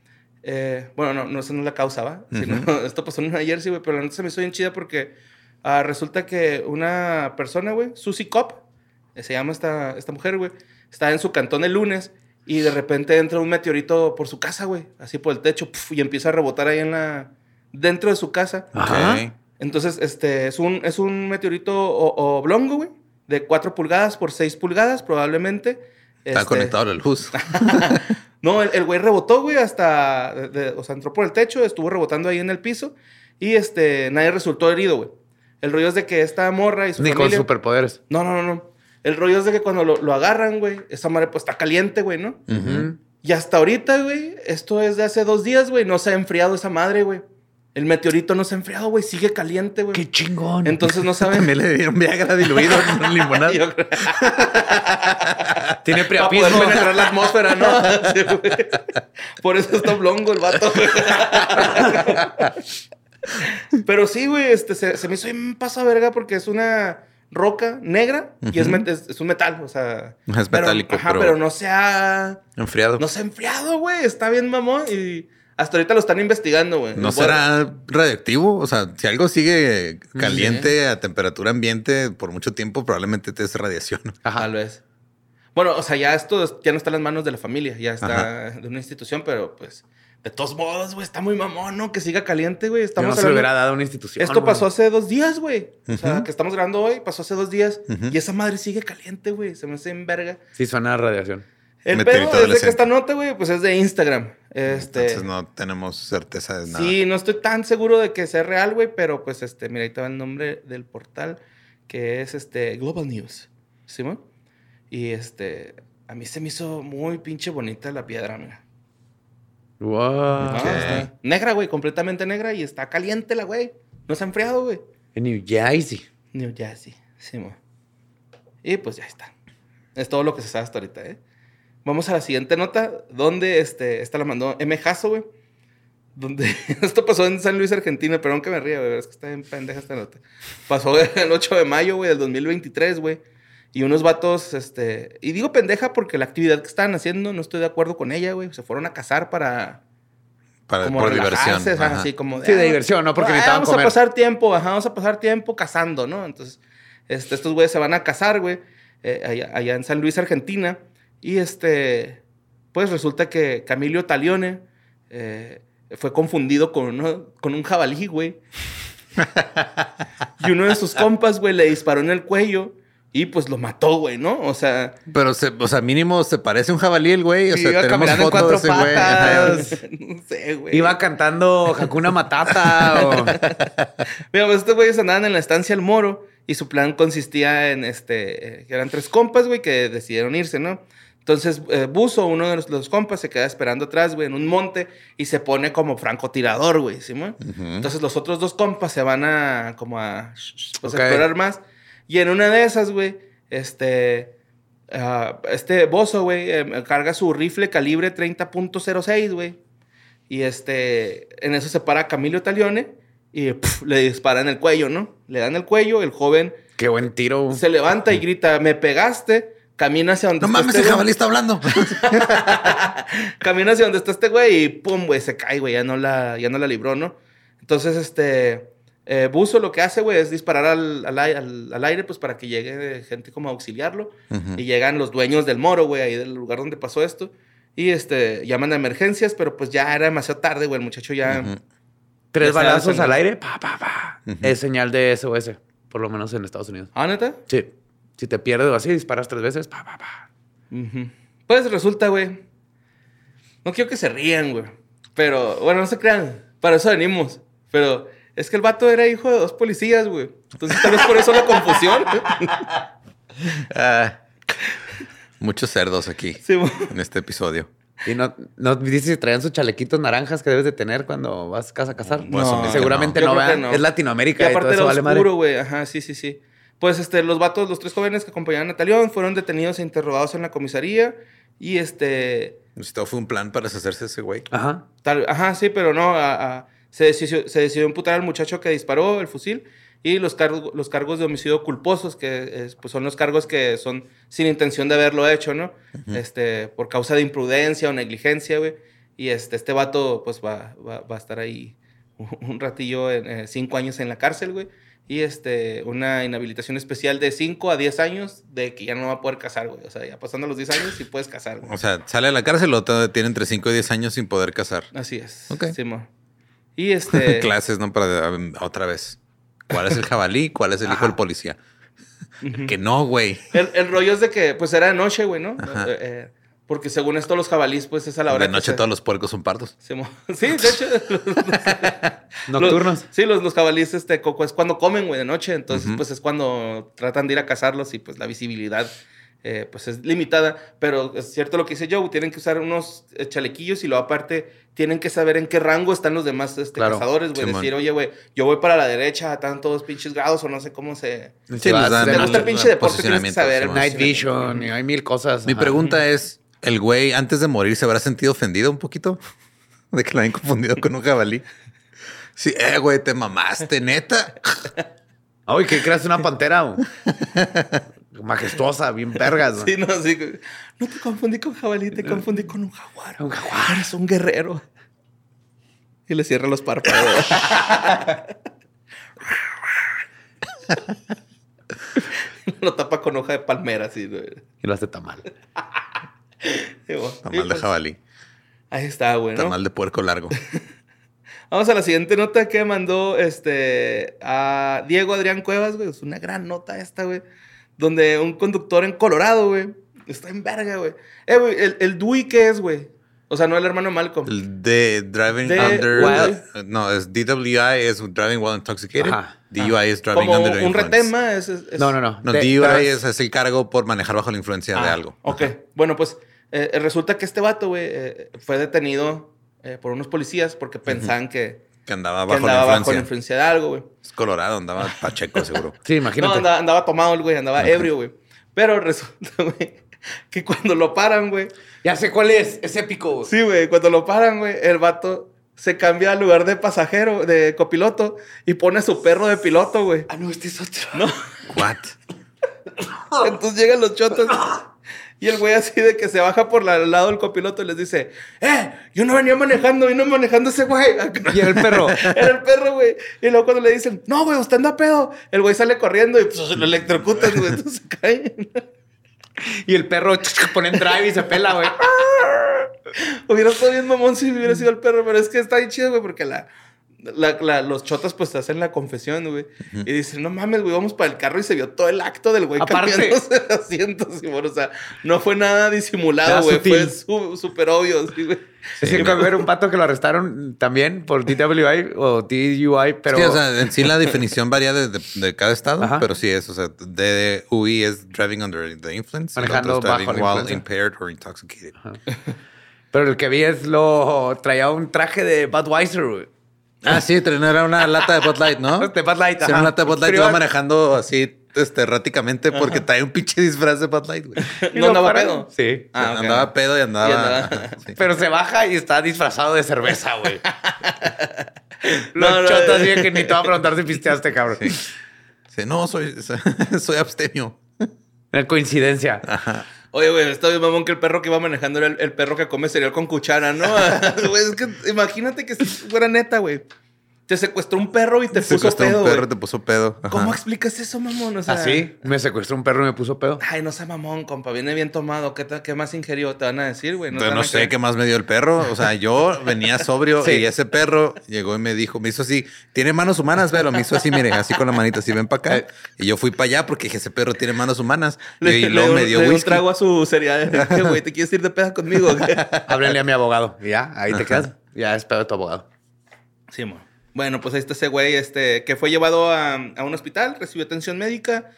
Speaker 6: Eh, bueno, no, no, esa no es la causa, ¿va? Sino, esto pasó en Nueva Jersey, güey. Pero la nota se me hizo bien chida porque ah, resulta que una persona, güey, Susie Cop, eh, se llama esta, esta mujer, güey, está en su cantón el lunes y de repente entra un meteorito por su casa, güey. Así por el techo, puf, y empieza a rebotar ahí en la... dentro de su casa.
Speaker 3: Ajá.
Speaker 6: Entonces, este, es un, es un meteorito oblongo, güey, de 4 pulgadas por 6 pulgadas, probablemente.
Speaker 5: Está
Speaker 6: Este,
Speaker 5: conectado a la luz.
Speaker 6: No, el el güey rebotó, güey, hasta, de- de- o sea, entró por el techo, estuvo rebotando ahí en el piso y, este, nadie resultó herido, güey. El rollo es de que esta morra y su
Speaker 3: Ni con superpoderes.
Speaker 6: No, no, no, no. El rollo es de que cuando lo, lo agarran, güey, esa madre pues está caliente, güey, ¿no? Y hasta ahorita, güey, esto es de hace dos días, güey, no se ha enfriado esa madre, güey. El meteorito no se ha enfriado, güey, sigue caliente, güey.
Speaker 3: Qué chingón.
Speaker 6: Entonces no saben.
Speaker 5: También le dieron Viagra diluido en un limonada.
Speaker 6: Yo
Speaker 3: Tiene
Speaker 6: Para
Speaker 3: priapismo.
Speaker 6: poder penetrar la atmósfera, ¿no? Sí. Por eso está oblongo el vato, güey. Pero sí, güey, este, se, se me hizo un paso a verga porque es una roca negra y es, es, es un metal, o sea...
Speaker 5: Es
Speaker 6: pero-
Speaker 5: metálico,
Speaker 6: ajá,
Speaker 5: pero-
Speaker 6: pero no se ha...
Speaker 5: Enfriado.
Speaker 6: No se ha enfriado, güey. Está bien, mamón. Y hasta ahorita lo están investigando, güey.
Speaker 5: ¿No será radiactivo? O sea, si algo sigue caliente a temperatura ambiente por mucho tiempo, probablemente te es radiación.
Speaker 6: Tal vez. Bueno, o sea, ya esto es- ya no está en las manos de la familia, ya está de una institución, pero pues, de todos modos, güey, está muy mamón, ¿no? Que siga caliente, güey. Estamos
Speaker 3: no se lo hubiera dado a una institución.
Speaker 6: Esto
Speaker 3: güey.
Speaker 6: pasó hace dos días, güey. O sea, que estamos grabando hoy, pasó hace dos días. Y esa madre sigue caliente, güey. Se me hace en verga.
Speaker 3: Sí, suena a radiación.
Speaker 6: El
Speaker 5: Meteorito
Speaker 6: pedo es de que esta nota, güey, pues es de Instagram. Este.
Speaker 5: Entonces no tenemos certeza de nada.
Speaker 6: Sí, no estoy tan seguro de que sea real, güey, pero pues este, mira, ahí te va el nombre del portal, que es este Global News. ¿Sí, mo? Y este, a mí se me hizo muy pinche bonita la piedra, mira.
Speaker 3: Wow.
Speaker 6: Ah, negra, güey, completamente negra y está caliente la güey. No se ha enfriado, güey.
Speaker 3: En New Jersey.
Speaker 6: New Jersey, sí, mo. Y pues ya está. Es todo lo que se sabe hasta ahorita, ¿eh? Vamos a la siguiente nota, donde este, esta la mandó M. Jasso, güey. Donde esto pasó en San Luis, Argentina, perdón que me ría, güey, es que está bien pendeja esta nota. Pasó el 8 de mayo, güey, del 2023, güey. Y unos vatos, este. Y digo pendeja porque la actividad que estaban haciendo no estoy de acuerdo con ella, güey. Se fueron a cazar para.
Speaker 5: Para,
Speaker 6: Como
Speaker 5: por diversión.
Speaker 6: así como
Speaker 3: Sí, de
Speaker 6: ah,
Speaker 3: diversión, no porque
Speaker 6: ah,
Speaker 3: necesitaban
Speaker 6: Vamos
Speaker 3: comer.
Speaker 6: a pasar tiempo, ajá, vamos a pasar tiempo cazando, ¿no? Entonces, este, estos güeyes se van a cazar, güey, eh, allá, allá en San Luis, Argentina. Y este, pues resulta que Camilio Talione eh, fue confundido con, uno- con un jabalí, güey. y uno de sus compas, güey, le disparó en el cuello y pues lo mató, güey, ¿no? O sea,
Speaker 5: Pero, se, o sea, mínimo se parece un jabalí el güey. O
Speaker 3: Sí,
Speaker 5: sea,
Speaker 3: iba
Speaker 5: tenemos
Speaker 3: caminando en
Speaker 5: fotos de
Speaker 3: cuatro
Speaker 5: ese
Speaker 3: patas.
Speaker 6: No sé, güey.
Speaker 3: Iba cantando Hakuna Matata o...
Speaker 6: Mira, pues estos güeyes andaban en la estancia El Moro y su plan consistía en este, eh, que eran tres compas, güey, que decidieron irse, ¿no? Entonces, eh, Buzo, uno de los, los compas, se queda esperando atrás, güey, en un monte y se pone como francotirador, güey, ¿sí? Entonces, los otros dos compas se van a, como a, pues, explorar más. Y en una de esas, güey, este, ah, este Bozo, güey, eh, carga su rifle calibre 30.06, güey. Y este, en eso se para Camilo Talione y pf, le dispara en el cuello, ¿no? Le dan el cuello, el joven
Speaker 3: Qué buen tiro.
Speaker 6: se levanta y grita, me pegaste, camina hacia donde
Speaker 5: No
Speaker 6: está
Speaker 5: mames,
Speaker 6: este
Speaker 5: el jabalí está hablando.
Speaker 6: Camina hacia donde está este güey y pum, güey, se cae, güey, ya no la, ya no la libró, ¿no? Entonces, este, eh, Buzo lo que hace, güey, es disparar al, al ai- al- al aire, pues para que llegue gente como a auxiliarlo. Y llegan los dueños del moro, güey, ahí del lugar donde pasó esto. Y, este, llaman a emergencias, pero pues ya era demasiado tarde, güey, el muchacho ya...
Speaker 3: Tres balazos al aire, pa, pa, pa. Es señal de SOS, por lo menos en Estados Unidos.
Speaker 6: ¿Ah, neta?
Speaker 3: Sí. Si te pierdes o así, disparas tres veces, pa, pa, pa.
Speaker 6: Pues resulta, güey. No quiero que se rían, güey. Pero, bueno, no se crean. Para eso venimos. Pero es que el vato era hijo de dos policías, güey. Entonces tal vez por eso la confusión.
Speaker 5: Ah, muchos cerdos aquí
Speaker 6: Sí,
Speaker 5: en este episodio.
Speaker 3: Y no, no dices si traían sus chalequitos naranjas que debes de tener cuando vas a casa a cazar.
Speaker 5: Asumir que
Speaker 3: Seguramente no, vean.
Speaker 6: no.
Speaker 3: Es
Speaker 6: Y
Speaker 3: Latinoamérica y, todo
Speaker 6: aparte
Speaker 3: eso
Speaker 6: era
Speaker 3: vale madre.
Speaker 6: oscuro, güey. Ajá, sí, sí, sí. Pues este, los vatos, los tres jóvenes que acompañaban a Talión, fueron detenidos e interrogados en la comisaría. Y este.
Speaker 5: Si todo fue un plan para deshacerse de ese güey.
Speaker 3: Ajá.
Speaker 6: Tal, ajá, sí, pero no. a- a- se, decidió, se decidió imputar al muchacho que disparó el fusil y los, cargos los cargos de homicidio culposos, que es, pues son los cargos que son sin intención de haberlo hecho, ¿no? este, por causa de imprudencia o negligencia, güey. Y este, este vato, pues va, va, va a estar ahí un, un ratillo, en, eh, cinco años en la cárcel, güey. Y este, una inhabilitación especial de 5 a 10 años de que ya no va a poder casar, güey. O sea, ya pasando los 10 años sí puedes casar, güey.
Speaker 5: O sea, sale a la cárcel o tiene entre 5 y 10 años sin poder casar.
Speaker 6: Así es.
Speaker 5: Ok.
Speaker 6: Y este...
Speaker 5: Clases, ¿no? Para um, otra vez. ¿Cuál es el jabalí? ¿Cuál es el hijo del policía? que no, güey.
Speaker 6: El, el rollo es de que, pues, era noche, güey, ¿no?
Speaker 5: Ajá.
Speaker 6: Eh, eh, porque según esto, los jabalís, pues, es a la hora
Speaker 5: De
Speaker 6: que
Speaker 5: noche
Speaker 6: se-
Speaker 5: todos los puercos son pardos.
Speaker 6: Sí, de hecho.
Speaker 3: Nocturnos.
Speaker 6: Los- sí, los, los jabalíes, este, coco, es cuando comen, güey, de noche. Entonces, pues, es cuando tratan de ir a cazarlos y, pues, la visibilidad, eh, pues, es limitada. Pero es cierto lo que dice Joe, tienen que usar unos eh, chalequillos y luego, aparte, tienen que saber en qué rango están los demás este,
Speaker 3: Claro.
Speaker 6: cazadores, güey. Decir, oye, güey, yo voy para la derecha, están todos pinches grados o no sé cómo se...
Speaker 5: Sí,
Speaker 3: de
Speaker 6: te gusta el pinche deporte, tienes que saber.
Speaker 3: Night Vision, y hay mil cosas.
Speaker 5: Mi
Speaker 3: Ajá.
Speaker 5: pregunta es, ¿el güey antes de morir se habrá sentido ofendido un poquito? De que lo hayan confundido con un jabalí. Sí, eh, güey, te mamaste, neta.
Speaker 3: Ay, ¿qué creas? Una pantera majestuosa, bien vergas.
Speaker 6: Sí, no, sí. No te confundí con jabalí, te confundí con un jaguar. Un jaguar. Eres un guerrero. Y le cierra los párpados. Lo tapa con hoja de palmera, así. güey.
Speaker 3: Y lo hace tamal.
Speaker 5: Tamal de
Speaker 6: pues,
Speaker 5: jabalí.
Speaker 6: Ahí está, güey. ¿no?
Speaker 5: Tamal de puerco largo.
Speaker 6: Vamos a la siguiente nota que mandó este a Diego Adrián Cuevas, güey. Es una gran nota esta, güey. Donde un conductor en Colorado, güey. Está en verga, güey. Eh, güey, el, el Dewey, ¿qué es, güey? O sea, no el hermano Malcolm.
Speaker 5: El de Driving
Speaker 6: De-
Speaker 5: Under...
Speaker 6: Wild.
Speaker 5: No, es DWI, es Driving While Intoxicated.
Speaker 3: Ajá.
Speaker 5: DUI es Driving
Speaker 6: Como
Speaker 5: Under the
Speaker 6: un
Speaker 5: Influence.
Speaker 6: retema. Es, es- es-
Speaker 3: No, no, no.
Speaker 5: No,
Speaker 3: De-
Speaker 5: DUI es el cargo por manejar bajo la influencia de
Speaker 6: Ah,
Speaker 5: algo.
Speaker 6: Ok. Bueno, pues eh, resulta que este vato, güey, eh, fue detenido eh, por unos policías porque pensaban que,
Speaker 5: Que andaba
Speaker 6: que
Speaker 5: bajo
Speaker 6: andaba
Speaker 5: la
Speaker 6: bajo
Speaker 5: influencia.
Speaker 6: la influencia de algo, güey.
Speaker 5: Es Colorado, andaba Pacheco, seguro.
Speaker 3: Sí,
Speaker 6: No,
Speaker 3: imagínate.
Speaker 6: andaba, andaba tomado el güey, andaba ebrio, güey. Pero resulta, güey, que cuando lo paran, güey.
Speaker 3: Ya sé cuál es. Es épico. güey.
Speaker 6: Sí, güey, cuando lo paran, güey, el vato se cambia al lugar de pasajero, de copiloto, y pone a su perro de piloto, güey.
Speaker 3: Ah, no, este es otro.
Speaker 6: No.
Speaker 5: What?
Speaker 6: Entonces llegan los chotos. Y el güey así de que se baja por la- al lado del copiloto y les dice, ¡eh! Yo no venía manejando, vino manejando ese güey.
Speaker 3: Y era el perro.
Speaker 6: Era el perro, güey. Y luego cuando le dicen, no, güey, usted anda pedo. El güey sale corriendo y pues lo electrocutan, güey. Entonces se cae.
Speaker 3: Y el perro pone en drive y se pela, güey.
Speaker 6: Hubiera estado bien mamón si hubiera sido el perro, pero es que está bien chido, güey, porque la, la- la- los chotas pues te hacen la confesión, güey. Y dicen, no mames, güey, vamos para el carro y se vio todo el acto del güey
Speaker 3: Aparte.
Speaker 6: cambiándose de asientos, y, bueno, o sea, no fue nada disimulado, güey, fue su- súper obvio, sí, güey.
Speaker 3: Es que ver un pato que lo arrestaron también por DWI o DUI, pero...
Speaker 5: Sí, o sea, en sí la definición varía de, de- de cada estado,
Speaker 3: Ajá.
Speaker 5: pero sí es, o sea, DUI es driving under the influence,
Speaker 3: Manejando
Speaker 5: driving
Speaker 3: bajo la
Speaker 5: while impaired or intoxicated.
Speaker 3: Pero el que vi es lo... Traía un traje de Budweiser, güey.
Speaker 5: Ah, sí, era una lata de Bud Light, ¿no?
Speaker 3: De Bud Light,
Speaker 5: Sí, era
Speaker 3: ajá.
Speaker 5: una lata de Bud Light, iba
Speaker 3: iba-
Speaker 5: manejando así este, erráticamente porque trae un pinche disfraz de Bud Light, güey.
Speaker 6: ¿No andaba pedo?
Speaker 3: Sí.
Speaker 6: Ah,
Speaker 5: andaba pedo y andaba.
Speaker 6: Y andaba-
Speaker 5: sí.
Speaker 3: Pero se baja y está disfrazado de cerveza, güey.
Speaker 6: No,
Speaker 3: Los
Speaker 6: no,
Speaker 3: chotas dicen que ni te va a preguntar si pisteaste, cabrón.
Speaker 5: Sí, no, soy, soy abstemio.
Speaker 3: Es coincidencia.
Speaker 6: Oye, güey, está bien mamón que el perro que iba manejando era el, perro que come cereal con cuchara, ¿no? Es que imagínate que fuera neta, güey. Te secuestró un perro y te puso
Speaker 5: Secuestró
Speaker 6: pedo,
Speaker 5: un perro y te puso pedo. Ajá.
Speaker 6: ¿Cómo explicas eso, mamón? O sea,
Speaker 3: Así, me secuestró un perro y me puso pedo.
Speaker 6: Ay, no sea mamón, compa. Viene bien tomado. ¿Qué, más ingerió? Te van a decir, güey.
Speaker 5: no sé
Speaker 6: creer.
Speaker 5: qué más me dio el perro. O sea, yo venía sobrio
Speaker 3: Sí.
Speaker 5: y ese perro llegó y me dijo, me hizo así, tiene manos humanas, velo, me hizo así, mire, así con la manita, así ven para acá. Y yo fui para allá porque dije, ese perro tiene manos humanas.
Speaker 6: Le,
Speaker 5: y luego me dio
Speaker 6: le un trago a su. ¿Qué, güey? ¿Te quieres ir de peda conmigo?
Speaker 3: Háblenle a mi abogado. Y ya, ahí te quedas. Ya es pedo de tu abogado.
Speaker 6: Sí, mo. Bueno, pues ahí está ese güey, este, que fue llevado a, a un hospital, recibió atención médica,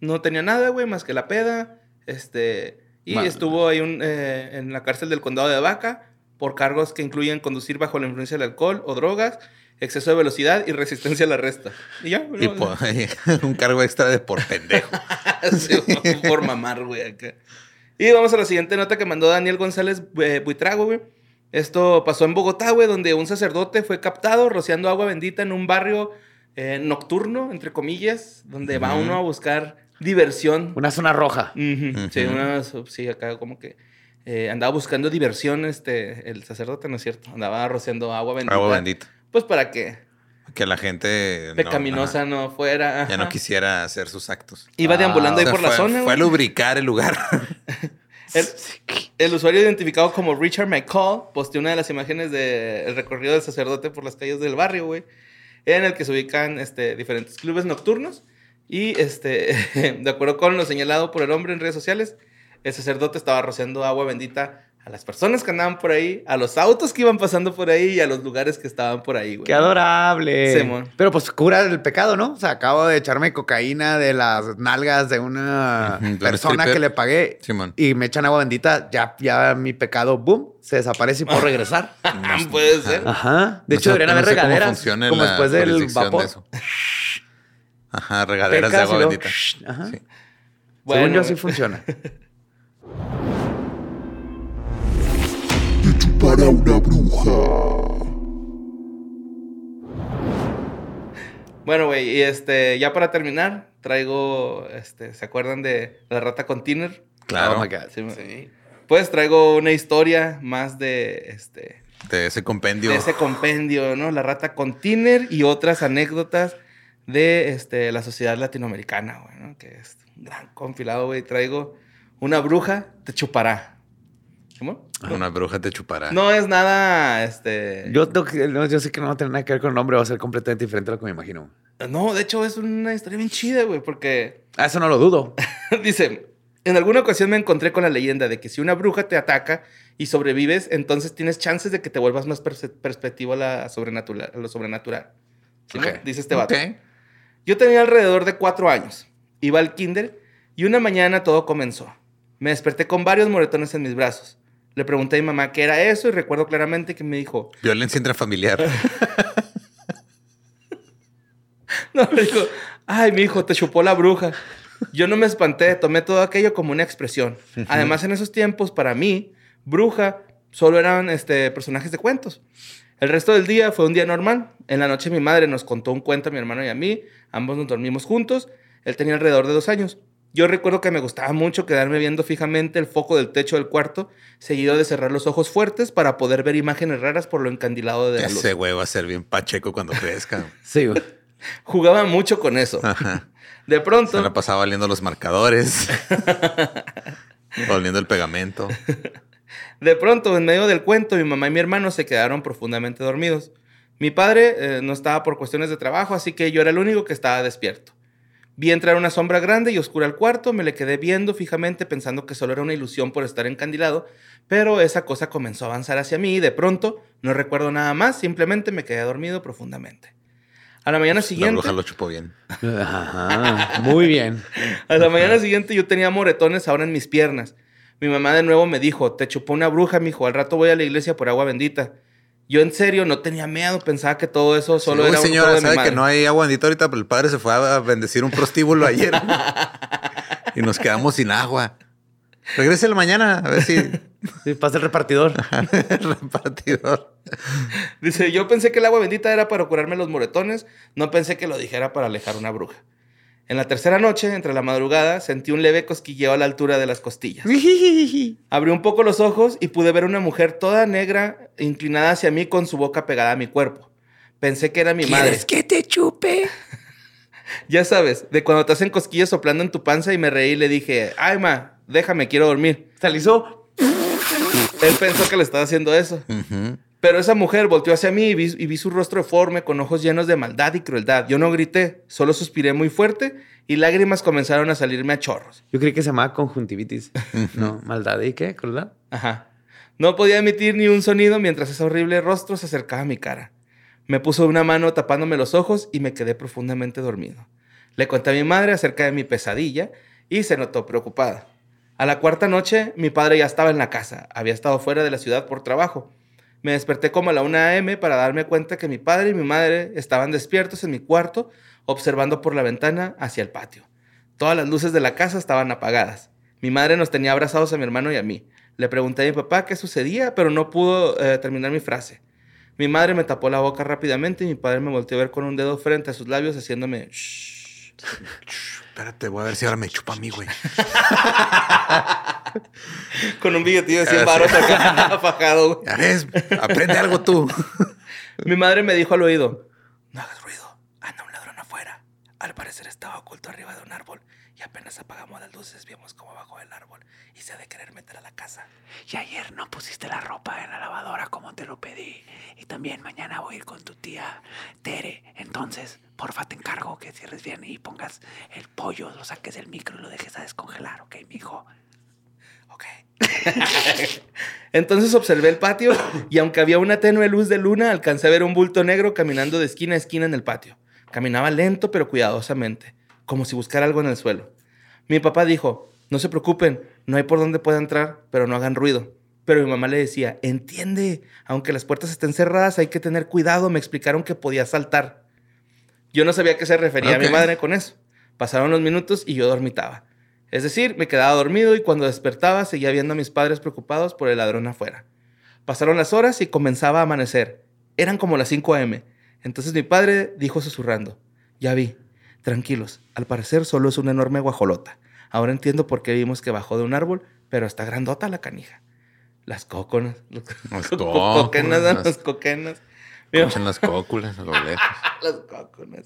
Speaker 6: no tenía nada, güey, más que la peda, este, y
Speaker 3: Madre.
Speaker 6: estuvo ahí un, eh, en la cárcel del condado de Vaca por cargos que incluyen conducir bajo la influencia del alcohol o drogas, exceso de velocidad y resistencia al arresto. Y ya,
Speaker 5: Y
Speaker 6: no,
Speaker 5: por- un cargo extra de por pendejo.
Speaker 6: Sí, por mamar, güey. acá. Y vamos a la siguiente nota que mandó Daniel González eh, Buitrago, güey. Esto pasó en Bogotá, güey, donde un sacerdote fue captado rociando agua bendita en un barrio eh, nocturno, entre comillas, donde va uno a buscar diversión.
Speaker 3: Una zona roja.
Speaker 6: Sí, una, sí, acá como que eh, andaba buscando diversión, este, el sacerdote, ¿no es cierto? Andaba rociando agua bendita.
Speaker 5: Agua bendita.
Speaker 6: Pues para que
Speaker 5: Que la gente no-
Speaker 6: pecaminosa no fuera.
Speaker 5: ya no quisiera hacer sus actos.
Speaker 6: Iba deambulando
Speaker 5: O
Speaker 6: ahí
Speaker 5: sea,
Speaker 6: por la zona,
Speaker 5: Fue a lubricar el lugar.
Speaker 6: El, el usuario identificado como Richard McCall posteó una de las imágenes del recorrido del sacerdote por las calles del barrio, güey, en el que se ubican este, diferentes clubes nocturnos. Y este, de acuerdo con lo señalado por el hombre en redes sociales, el sacerdote estaba rociando agua bendita a las personas que andaban por ahí, a los autos que iban pasando por ahí y a los lugares que estaban por ahí, güey.
Speaker 3: Qué adorable. Pero pues cura el pecado, ¿no? O sea, acabo de echarme cocaína de las nalgas de una persona que le pagué y me echan agua bendita, ya, ya mi pecado, boom, se desaparece y puedo regresar.
Speaker 6: Puede ser.
Speaker 3: Ajá. De
Speaker 5: No
Speaker 3: hecho,
Speaker 5: sé-
Speaker 3: deberían
Speaker 5: no
Speaker 3: haber
Speaker 5: sé
Speaker 3: regaderas. como
Speaker 5: la
Speaker 3: después del
Speaker 5: de
Speaker 3: vapor.
Speaker 5: eso. Ajá, regaderas
Speaker 3: Pecas
Speaker 5: de agua bendita.
Speaker 3: shh, ajá.
Speaker 5: Sí.
Speaker 6: Bueno,
Speaker 3: Según yo, así funciona.
Speaker 7: Chupará una bruja.
Speaker 6: Bueno, güey, y este, ya para terminar, traigo, este, ¿se acuerdan de la rata con Tiner?
Speaker 5: Claro.
Speaker 3: Oh my God.
Speaker 6: Sí, Pues traigo una historia más de, este,
Speaker 5: De ese compendio.
Speaker 6: de ese compendio, ¿no? La rata con Tiner y otras anécdotas de, este, la sociedad latinoamericana, güey, ¿no? Que es un gran compilado, güey. Traigo una bruja te chupará. ¿Cómo?
Speaker 5: Una bruja te chupará.
Speaker 6: No es nada, este...
Speaker 3: Yo, no- no, yo sé que no va a tener nada que ver con el nombre, va a ser completamente diferente a lo que me imagino.
Speaker 6: No, de hecho es una historia bien chida, güey, porque...
Speaker 3: Ah, eso no lo dudo.
Speaker 6: Dice, en alguna ocasión me encontré con la leyenda de que si una bruja te ataca y sobrevives, entonces tienes chances de que te vuelvas más perspectivo a, la sobrenatural, a lo sobrenatural. ¿Sí, no?
Speaker 3: Ok.
Speaker 6: Dice este vato.
Speaker 5: Ok.
Speaker 6: Yo tenía alrededor de cuatro años. Iba al kinder y una mañana todo comenzó. Me desperté con varios moretones en mis brazos. Le pregunté a mi mamá qué era eso y recuerdo claramente que me dijo,
Speaker 5: Violencia intrafamiliar.
Speaker 6: No, le dijo, ay, mi hijo, te chupó la bruja. Yo no me espanté, tomé todo aquello como una expresión. Además, en esos tiempos, para mí, bruja solo eran este, personajes de cuentos. El resto del día fue un día normal. En la noche mi madre nos contó un cuento a mi hermano y a mí. Ambos nos dormimos juntos. Él tenía alrededor de dos años. Yo recuerdo que me gustaba mucho quedarme viendo fijamente el foco del techo del cuarto, seguido de cerrar los ojos fuertes para poder ver imágenes raras por lo encandilado de la luz.
Speaker 5: Ese güey va a ser bien pacheco cuando crezca.
Speaker 3: Sí, güey.
Speaker 6: Jugaba mucho con eso.
Speaker 5: Ajá.
Speaker 6: De
Speaker 5: Se
Speaker 6: pronto,
Speaker 5: la pasaba oliendo los marcadores. oliendo el pegamento.
Speaker 6: De pronto, en medio del cuento, mi mamá y mi hermano se quedaron profundamente dormidos. Mi padre eh, no estaba por cuestiones de trabajo, así que yo era el único que estaba despierto. Vi entrar una sombra grande y oscura al cuarto, me le quedé viendo fijamente pensando que solo era una ilusión por estar encandilado, pero esa cosa comenzó a avanzar hacia mí y de pronto, no recuerdo nada más, simplemente me quedé dormido profundamente. A la mañana
Speaker 5: La
Speaker 6: siguiente...
Speaker 5: bruja lo chupó bien.
Speaker 3: Ajá. Muy bien.
Speaker 6: A la mañana siguiente yo tenía moretones ahora en mis piernas. Mi mamá de nuevo me dijo, te chupó una bruja, mijo, al rato voy a la iglesia por agua bendita. Yo en serio no tenía miedo, pensaba que todo eso solo era un
Speaker 5: señora,
Speaker 6: juego de mi
Speaker 5: sabe
Speaker 6: madre.
Speaker 5: que no hay agua bendita ahorita, pero el padre se fue a bendecir un prostíbulo ayer. y nos quedamos sin agua. Regrese la mañana, a ver si
Speaker 3: Sí, pasa el repartidor.
Speaker 5: el repartidor.
Speaker 6: Dice, yo pensé que el agua bendita era para curarme los moretones, no pensé que lo dijera para alejar una bruja. En la tercera noche, entre la madrugada, sentí un leve cosquilleo a la altura de las costillas. Abrí un poco los ojos y pude ver una mujer toda negra inclinada hacia mí con su boca pegada a mi cuerpo. Pensé que era mi madre.
Speaker 5: que te chupe?
Speaker 6: Ya sabes, de cuando te hacen cosquillas soplando en tu panza y me reí y le dije, ay ma, déjame, quiero dormir.
Speaker 3: Se alisó.
Speaker 6: Él pensó que le estaba haciendo eso. Pero esa mujer volteó hacia mí y vi, y vi su rostro deforme con ojos llenos de maldad y crueldad. Yo no grité, solo suspiré muy fuerte y lágrimas comenzaron a salirme a chorros.
Speaker 3: Yo creí que se llamaba conjuntivitis. no, maldad. ¿Y qué? ¿Crueldad?
Speaker 6: Ajá. No podía emitir ni un sonido mientras ese horrible rostro se acercaba a mi cara. Me puso una mano tapándome los ojos y me quedé profundamente dormido. Le conté a mi madre acerca de mi pesadilla y se notó preocupada. A la cuarta noche, mi padre ya estaba en la casa. Había estado fuera de la ciudad por trabajo. Me desperté como a la 1 a.m. para darme cuenta que mi padre y mi madre estaban despiertos en mi cuarto, observando por la ventana hacia el patio. Todas las luces de la casa estaban apagadas. Mi madre nos tenía abrazados a mi hermano y a mí. Le pregunté a mi papá qué sucedía, pero no pudo eh, terminar mi frase. Mi madre me tapó la boca rápidamente y mi padre me volteó a ver con un dedo frente a sus labios haciéndome... "Shh".
Speaker 5: Espérate, voy a ver si ahora me chupa a mí, güey.
Speaker 6: Con un billetillo de 100
Speaker 5: Ah,
Speaker 6: baros acá fajado. güey.
Speaker 5: Ya ves, aprende algo tú.
Speaker 6: Mi madre me dijo al oído, no hagas ruido, anda un ladrón afuera. Al parecer estaba oculto arriba de un árbol y apenas apagamos las luces vimos cómo bajó del árbol y se ha de querer meter a la casa.
Speaker 8: Y ayer no pusiste la ropa en la lavadora como te lo pedí. Y también mañana voy a ir con tu tía Tere. Entonces, porfa, te encargo que cierres bien y pongas el pollo, lo saques del micro y lo dejes a descongelar, ¿ok, mijo?
Speaker 6: Ok. Entonces observé el patio y aunque había una tenue luz de luna, alcancé a ver un bulto negro caminando de esquina a esquina en el patio. Caminaba lento pero cuidadosamente, como si buscara algo en el suelo. Mi papá dijo, no se preocupen, no hay por dónde pueda entrar, pero no hagan ruido. Pero mi mamá le decía, entiende, aunque las puertas estén cerradas hay que tener cuidado, me explicaron que podía saltar. Yo no sabía a qué se refería mi
Speaker 5: Ok.
Speaker 6: madre con eso. Pasaron los minutos y yo dormitaba. Es decir, me quedaba dormido y cuando despertaba seguía viendo a mis padres preocupados por el ladrón afuera. Pasaron las horas y comenzaba a amanecer. Eran como las 5 a.m. Entonces mi padre dijo susurrando, ya vi, tranquilos, al parecer solo es una enorme guajolota. Ahora entiendo por qué vimos que bajó de un árbol, pero está grandota la canija. Las cóconas. Los
Speaker 5: Las
Speaker 6: co-
Speaker 5: cóconas,
Speaker 6: coquenas,
Speaker 5: las-
Speaker 6: las coquenas.
Speaker 5: En las cóculas a lo lejos.
Speaker 6: las cóconas.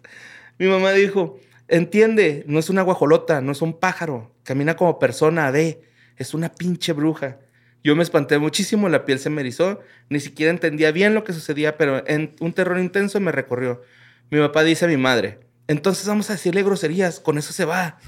Speaker 6: Mi mamá dijo, entiende, no es una guajolota, no es un pájaro, camina como persona, ve, es una pinche bruja. Yo me espanté muchísimo, la piel se me erizó, ni siquiera entendía bien lo que sucedía, pero en un terror intenso me recorrió. Mi papá dice a mi madre, entonces vamos a decirle groserías, con eso se va.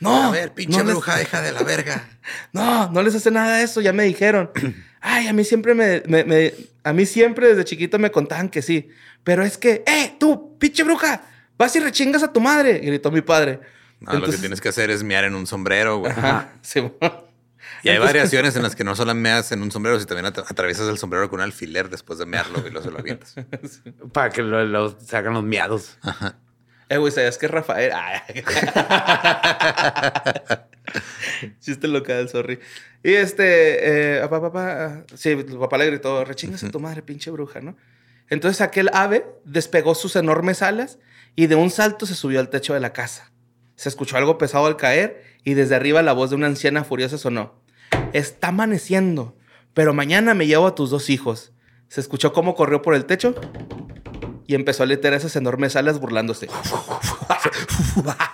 Speaker 6: No,
Speaker 5: A ver, pinche
Speaker 6: no les-
Speaker 5: bruja, hija de la verga.
Speaker 6: no, no les hace nada de eso, ya me dijeron. Ay, a mí siempre me, me- me- a mí siempre desde chiquito me contaban que sí. Pero es que, ¡eh, tú, pinche bruja! Vas y rechingas a tu madre, gritó mi padre.
Speaker 5: No, lo que tienes que hacer es mear en un sombrero, güey.
Speaker 6: Ajá, sí.
Speaker 5: Y hay variaciones en las que no solo meas en un sombrero, sino también at- atraviesas el sombrero con un alfiler después de mearlo y luego se lo avientas.
Speaker 3: Para que lo, lo- se hagan los miados.
Speaker 6: Eh, güey, ¿sabías que Rafael? Ay. Chiste local, sorry. Y este, eh, papá, papá, sí, el papá le gritó, rechingas a tu madre, pinche bruja, ¿no? Entonces aquel ave despegó sus enormes alas y de un salto se subió al techo de la casa. Se escuchó algo pesado al caer y desde arriba la voz de una anciana furiosa sonó. Está amaneciendo, pero mañana me llevo a tus dos hijos. Se escuchó cómo corrió por el techo y empezó a leter esas enormes alas burlándose.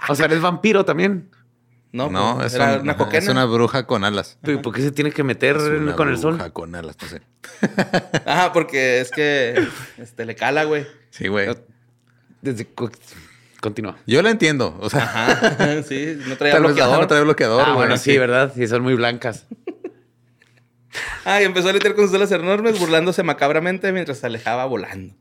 Speaker 3: O sea, eres vampiro también.
Speaker 6: No,
Speaker 5: No,
Speaker 6: pues,
Speaker 5: es,
Speaker 6: era
Speaker 5: un-
Speaker 6: una coquena.
Speaker 5: es una bruja con alas.
Speaker 3: Pero ¿Por qué se tiene que meter
Speaker 5: Es una
Speaker 3: con el sol?
Speaker 5: bruja con alas, no sé.
Speaker 6: Ajá, porque es que este, le cala, güey.
Speaker 5: Sí, güey.
Speaker 3: Desde Continúa.
Speaker 5: Yo lo entiendo. O sea,
Speaker 6: Ajá, sí, no traía bloqueador.
Speaker 5: no trae bloqueador.
Speaker 3: ah,
Speaker 5: güey,
Speaker 3: bueno, sí, ¿verdad? Sí, son muy blancas.
Speaker 6: Ah, y empezó a leter con sus alas enormes, burlándose macabramente mientras se alejaba volando.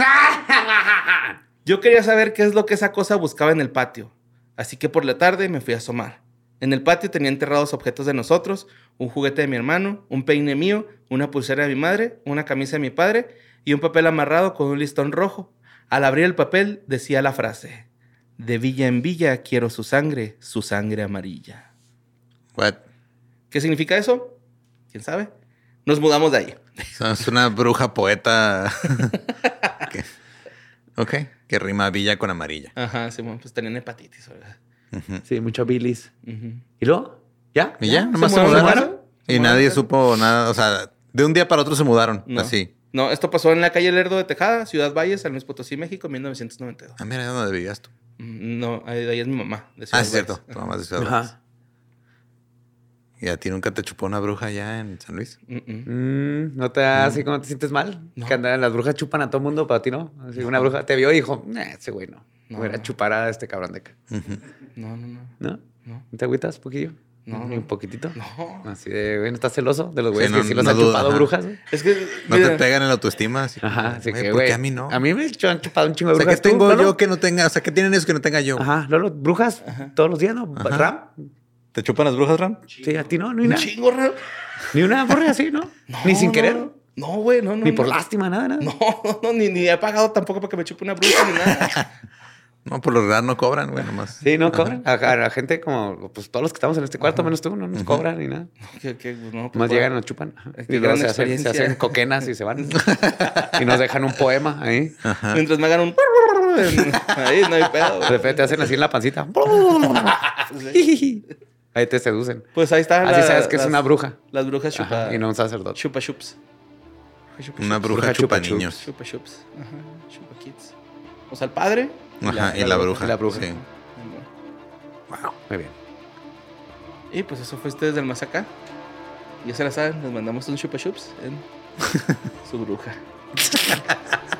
Speaker 6: Yo quería saber qué es lo que esa cosa buscaba en el patio, así que por la tarde me fui a asomar. En el patio tenía enterrados objetos de nosotros, un juguete de mi hermano, un peine mío, una pulsera de mi madre, una camisa de mi padre y un papel amarrado con un listón rojo. Al abrir el papel decía la frase, de villa en villa quiero su sangre, su sangre amarilla.
Speaker 5: What?
Speaker 6: ¿Qué significa eso? ¿Quién sabe? Nos mudamos de ahí.
Speaker 5: Es una bruja poeta. que- ok, que rima villa con amarilla.
Speaker 6: Ajá, sí, bueno, pues tenían hepatitis, ¿verdad?
Speaker 3: Sí, mucho bilis.
Speaker 6: Ujú.
Speaker 3: ¿Y luego? ¿Ya?
Speaker 5: Y ya,
Speaker 6: ¿Se
Speaker 5: nomás se
Speaker 6: mudaron?
Speaker 5: mudaron.
Speaker 6: ¿Se
Speaker 5: Y
Speaker 6: mudaron?
Speaker 5: nadie supo nada. O sea, de un día para otro se mudaron.
Speaker 6: No.
Speaker 5: Así.
Speaker 6: No, esto pasó en la calle Lerdo de Tejada, Ciudad Valles, San Luis Potosí, México, en 1992.
Speaker 5: Ah, mira, ¿dónde vivías tú?
Speaker 6: Mm, No, ahí, ahí es mi mamá. de
Speaker 5: Ah, es cierto. Tu mamá es de Ciudad Valles.
Speaker 3: Ajá.
Speaker 5: ¿Y a ti nunca te chupó una bruja allá en San Luis?
Speaker 6: Mm, mm.
Speaker 3: Mm, ¿No te da así como te sientes mal?
Speaker 6: No.
Speaker 3: Que andan, las brujas chupan a todo mundo, pero a ti no. Así, una bruja te vio y dijo, "Nah, ese güey no.
Speaker 6: No.
Speaker 3: Voy a ir a chupar a este cabrón de acá.
Speaker 6: No, no, no.
Speaker 3: ¿No?
Speaker 6: No.
Speaker 3: ¿No te agüitas un poquillo?
Speaker 6: No.
Speaker 3: Ni un poquitito.
Speaker 6: No.
Speaker 3: Así de, bueno, ¿estás celoso de los güeyes
Speaker 5: Sí, no-
Speaker 3: que sí los
Speaker 5: no
Speaker 3: han
Speaker 5: dudo,
Speaker 3: chupado
Speaker 5: ajá.
Speaker 3: brujas? güey?
Speaker 6: Es que.
Speaker 5: ¿No
Speaker 6: mira,
Speaker 5: te pegan en la autoestima? Así
Speaker 3: Ajá, así
Speaker 5: güey,
Speaker 3: que,
Speaker 5: ¿Por qué
Speaker 3: güey.
Speaker 5: a mí no?
Speaker 3: A mí me han chupado un chingo de
Speaker 5: o sea,
Speaker 3: brujas.
Speaker 5: que
Speaker 3: ¿Tú,
Speaker 5: tengo
Speaker 3: Lolo?
Speaker 5: yo que no tenga... O sea, ¿qué tienen eso que no tenga yo?
Speaker 3: Ajá, Lolo, brujas todos los días, ¿no?
Speaker 5: Ajá.
Speaker 3: ¿Ram?
Speaker 5: ¿Te chupan las brujas, Ram?
Speaker 3: Sí, a ti no, ni
Speaker 6: Un
Speaker 3: una.
Speaker 6: chingo raro.
Speaker 3: Ni una borra así, ¿no? ni sin
Speaker 6: no,
Speaker 3: querer.
Speaker 6: No, no, güey, no, no.
Speaker 3: Ni por
Speaker 6: no.
Speaker 3: lástima, nada, nada.
Speaker 6: No, no, ni, ni he pagado tampoco para que me chupe una bruja ni nada.
Speaker 5: No, por lo general no cobran, güey, nomás.
Speaker 3: Sí, no cobran. A, a la gente como, pues todos los que estamos en este cuarto, menos tú, no nos cobran ni nada.
Speaker 6: pues, no, pues,
Speaker 3: Más
Speaker 6: bueno.
Speaker 3: llegan, nos chupan. Y luego se hacen, se hacen coquenas y se van. y nos dejan un poema ahí.
Speaker 6: Mientras me hagan un. Ahí no hay pedo.
Speaker 3: De repente te hacen así en la pancita. Ahí te seducen.
Speaker 6: Pues ahí está.
Speaker 3: Así
Speaker 6: la-
Speaker 3: sabes que es una bruja.
Speaker 6: Las brujas
Speaker 3: Ajá,
Speaker 6: chupa.
Speaker 3: y no un sacerdote.
Speaker 6: Chupa chups. Chupa
Speaker 5: Una bruja,
Speaker 3: Bruja
Speaker 5: chupa, niños.
Speaker 6: Chupa chups. Ajá. Chupa kids. O sea, el padre.
Speaker 5: Ajá, y la bruja.
Speaker 3: y la bruja.
Speaker 5: Sí.
Speaker 3: Wow, muy bien.
Speaker 6: Y pues eso fue ustedes del más acá. Ya se la saben, les mandamos un chupa chups en su bruja.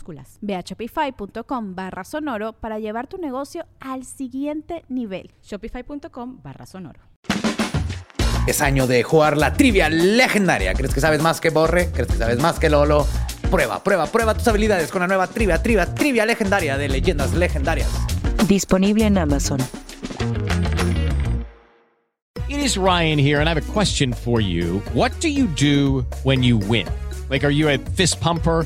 Speaker 1: Ve a shopify.com barra sonoro para llevar tu negocio al siguiente nivel.
Speaker 2: Shopify.com barra sonoro.
Speaker 3: Es año de jugar la trivia legendaria. ¿Crees que sabes más que Borre? ¿Crees que sabes más que Lolo? Prueba, prueba, prueba tus habilidades con la nueva trivia, trivia, trivia legendaria de leyendas legendarias.
Speaker 4: Disponible en Amazon.
Speaker 9: It is Ryan here, and I have a question for you. What do you do when you win? Like, are you a fist pumper?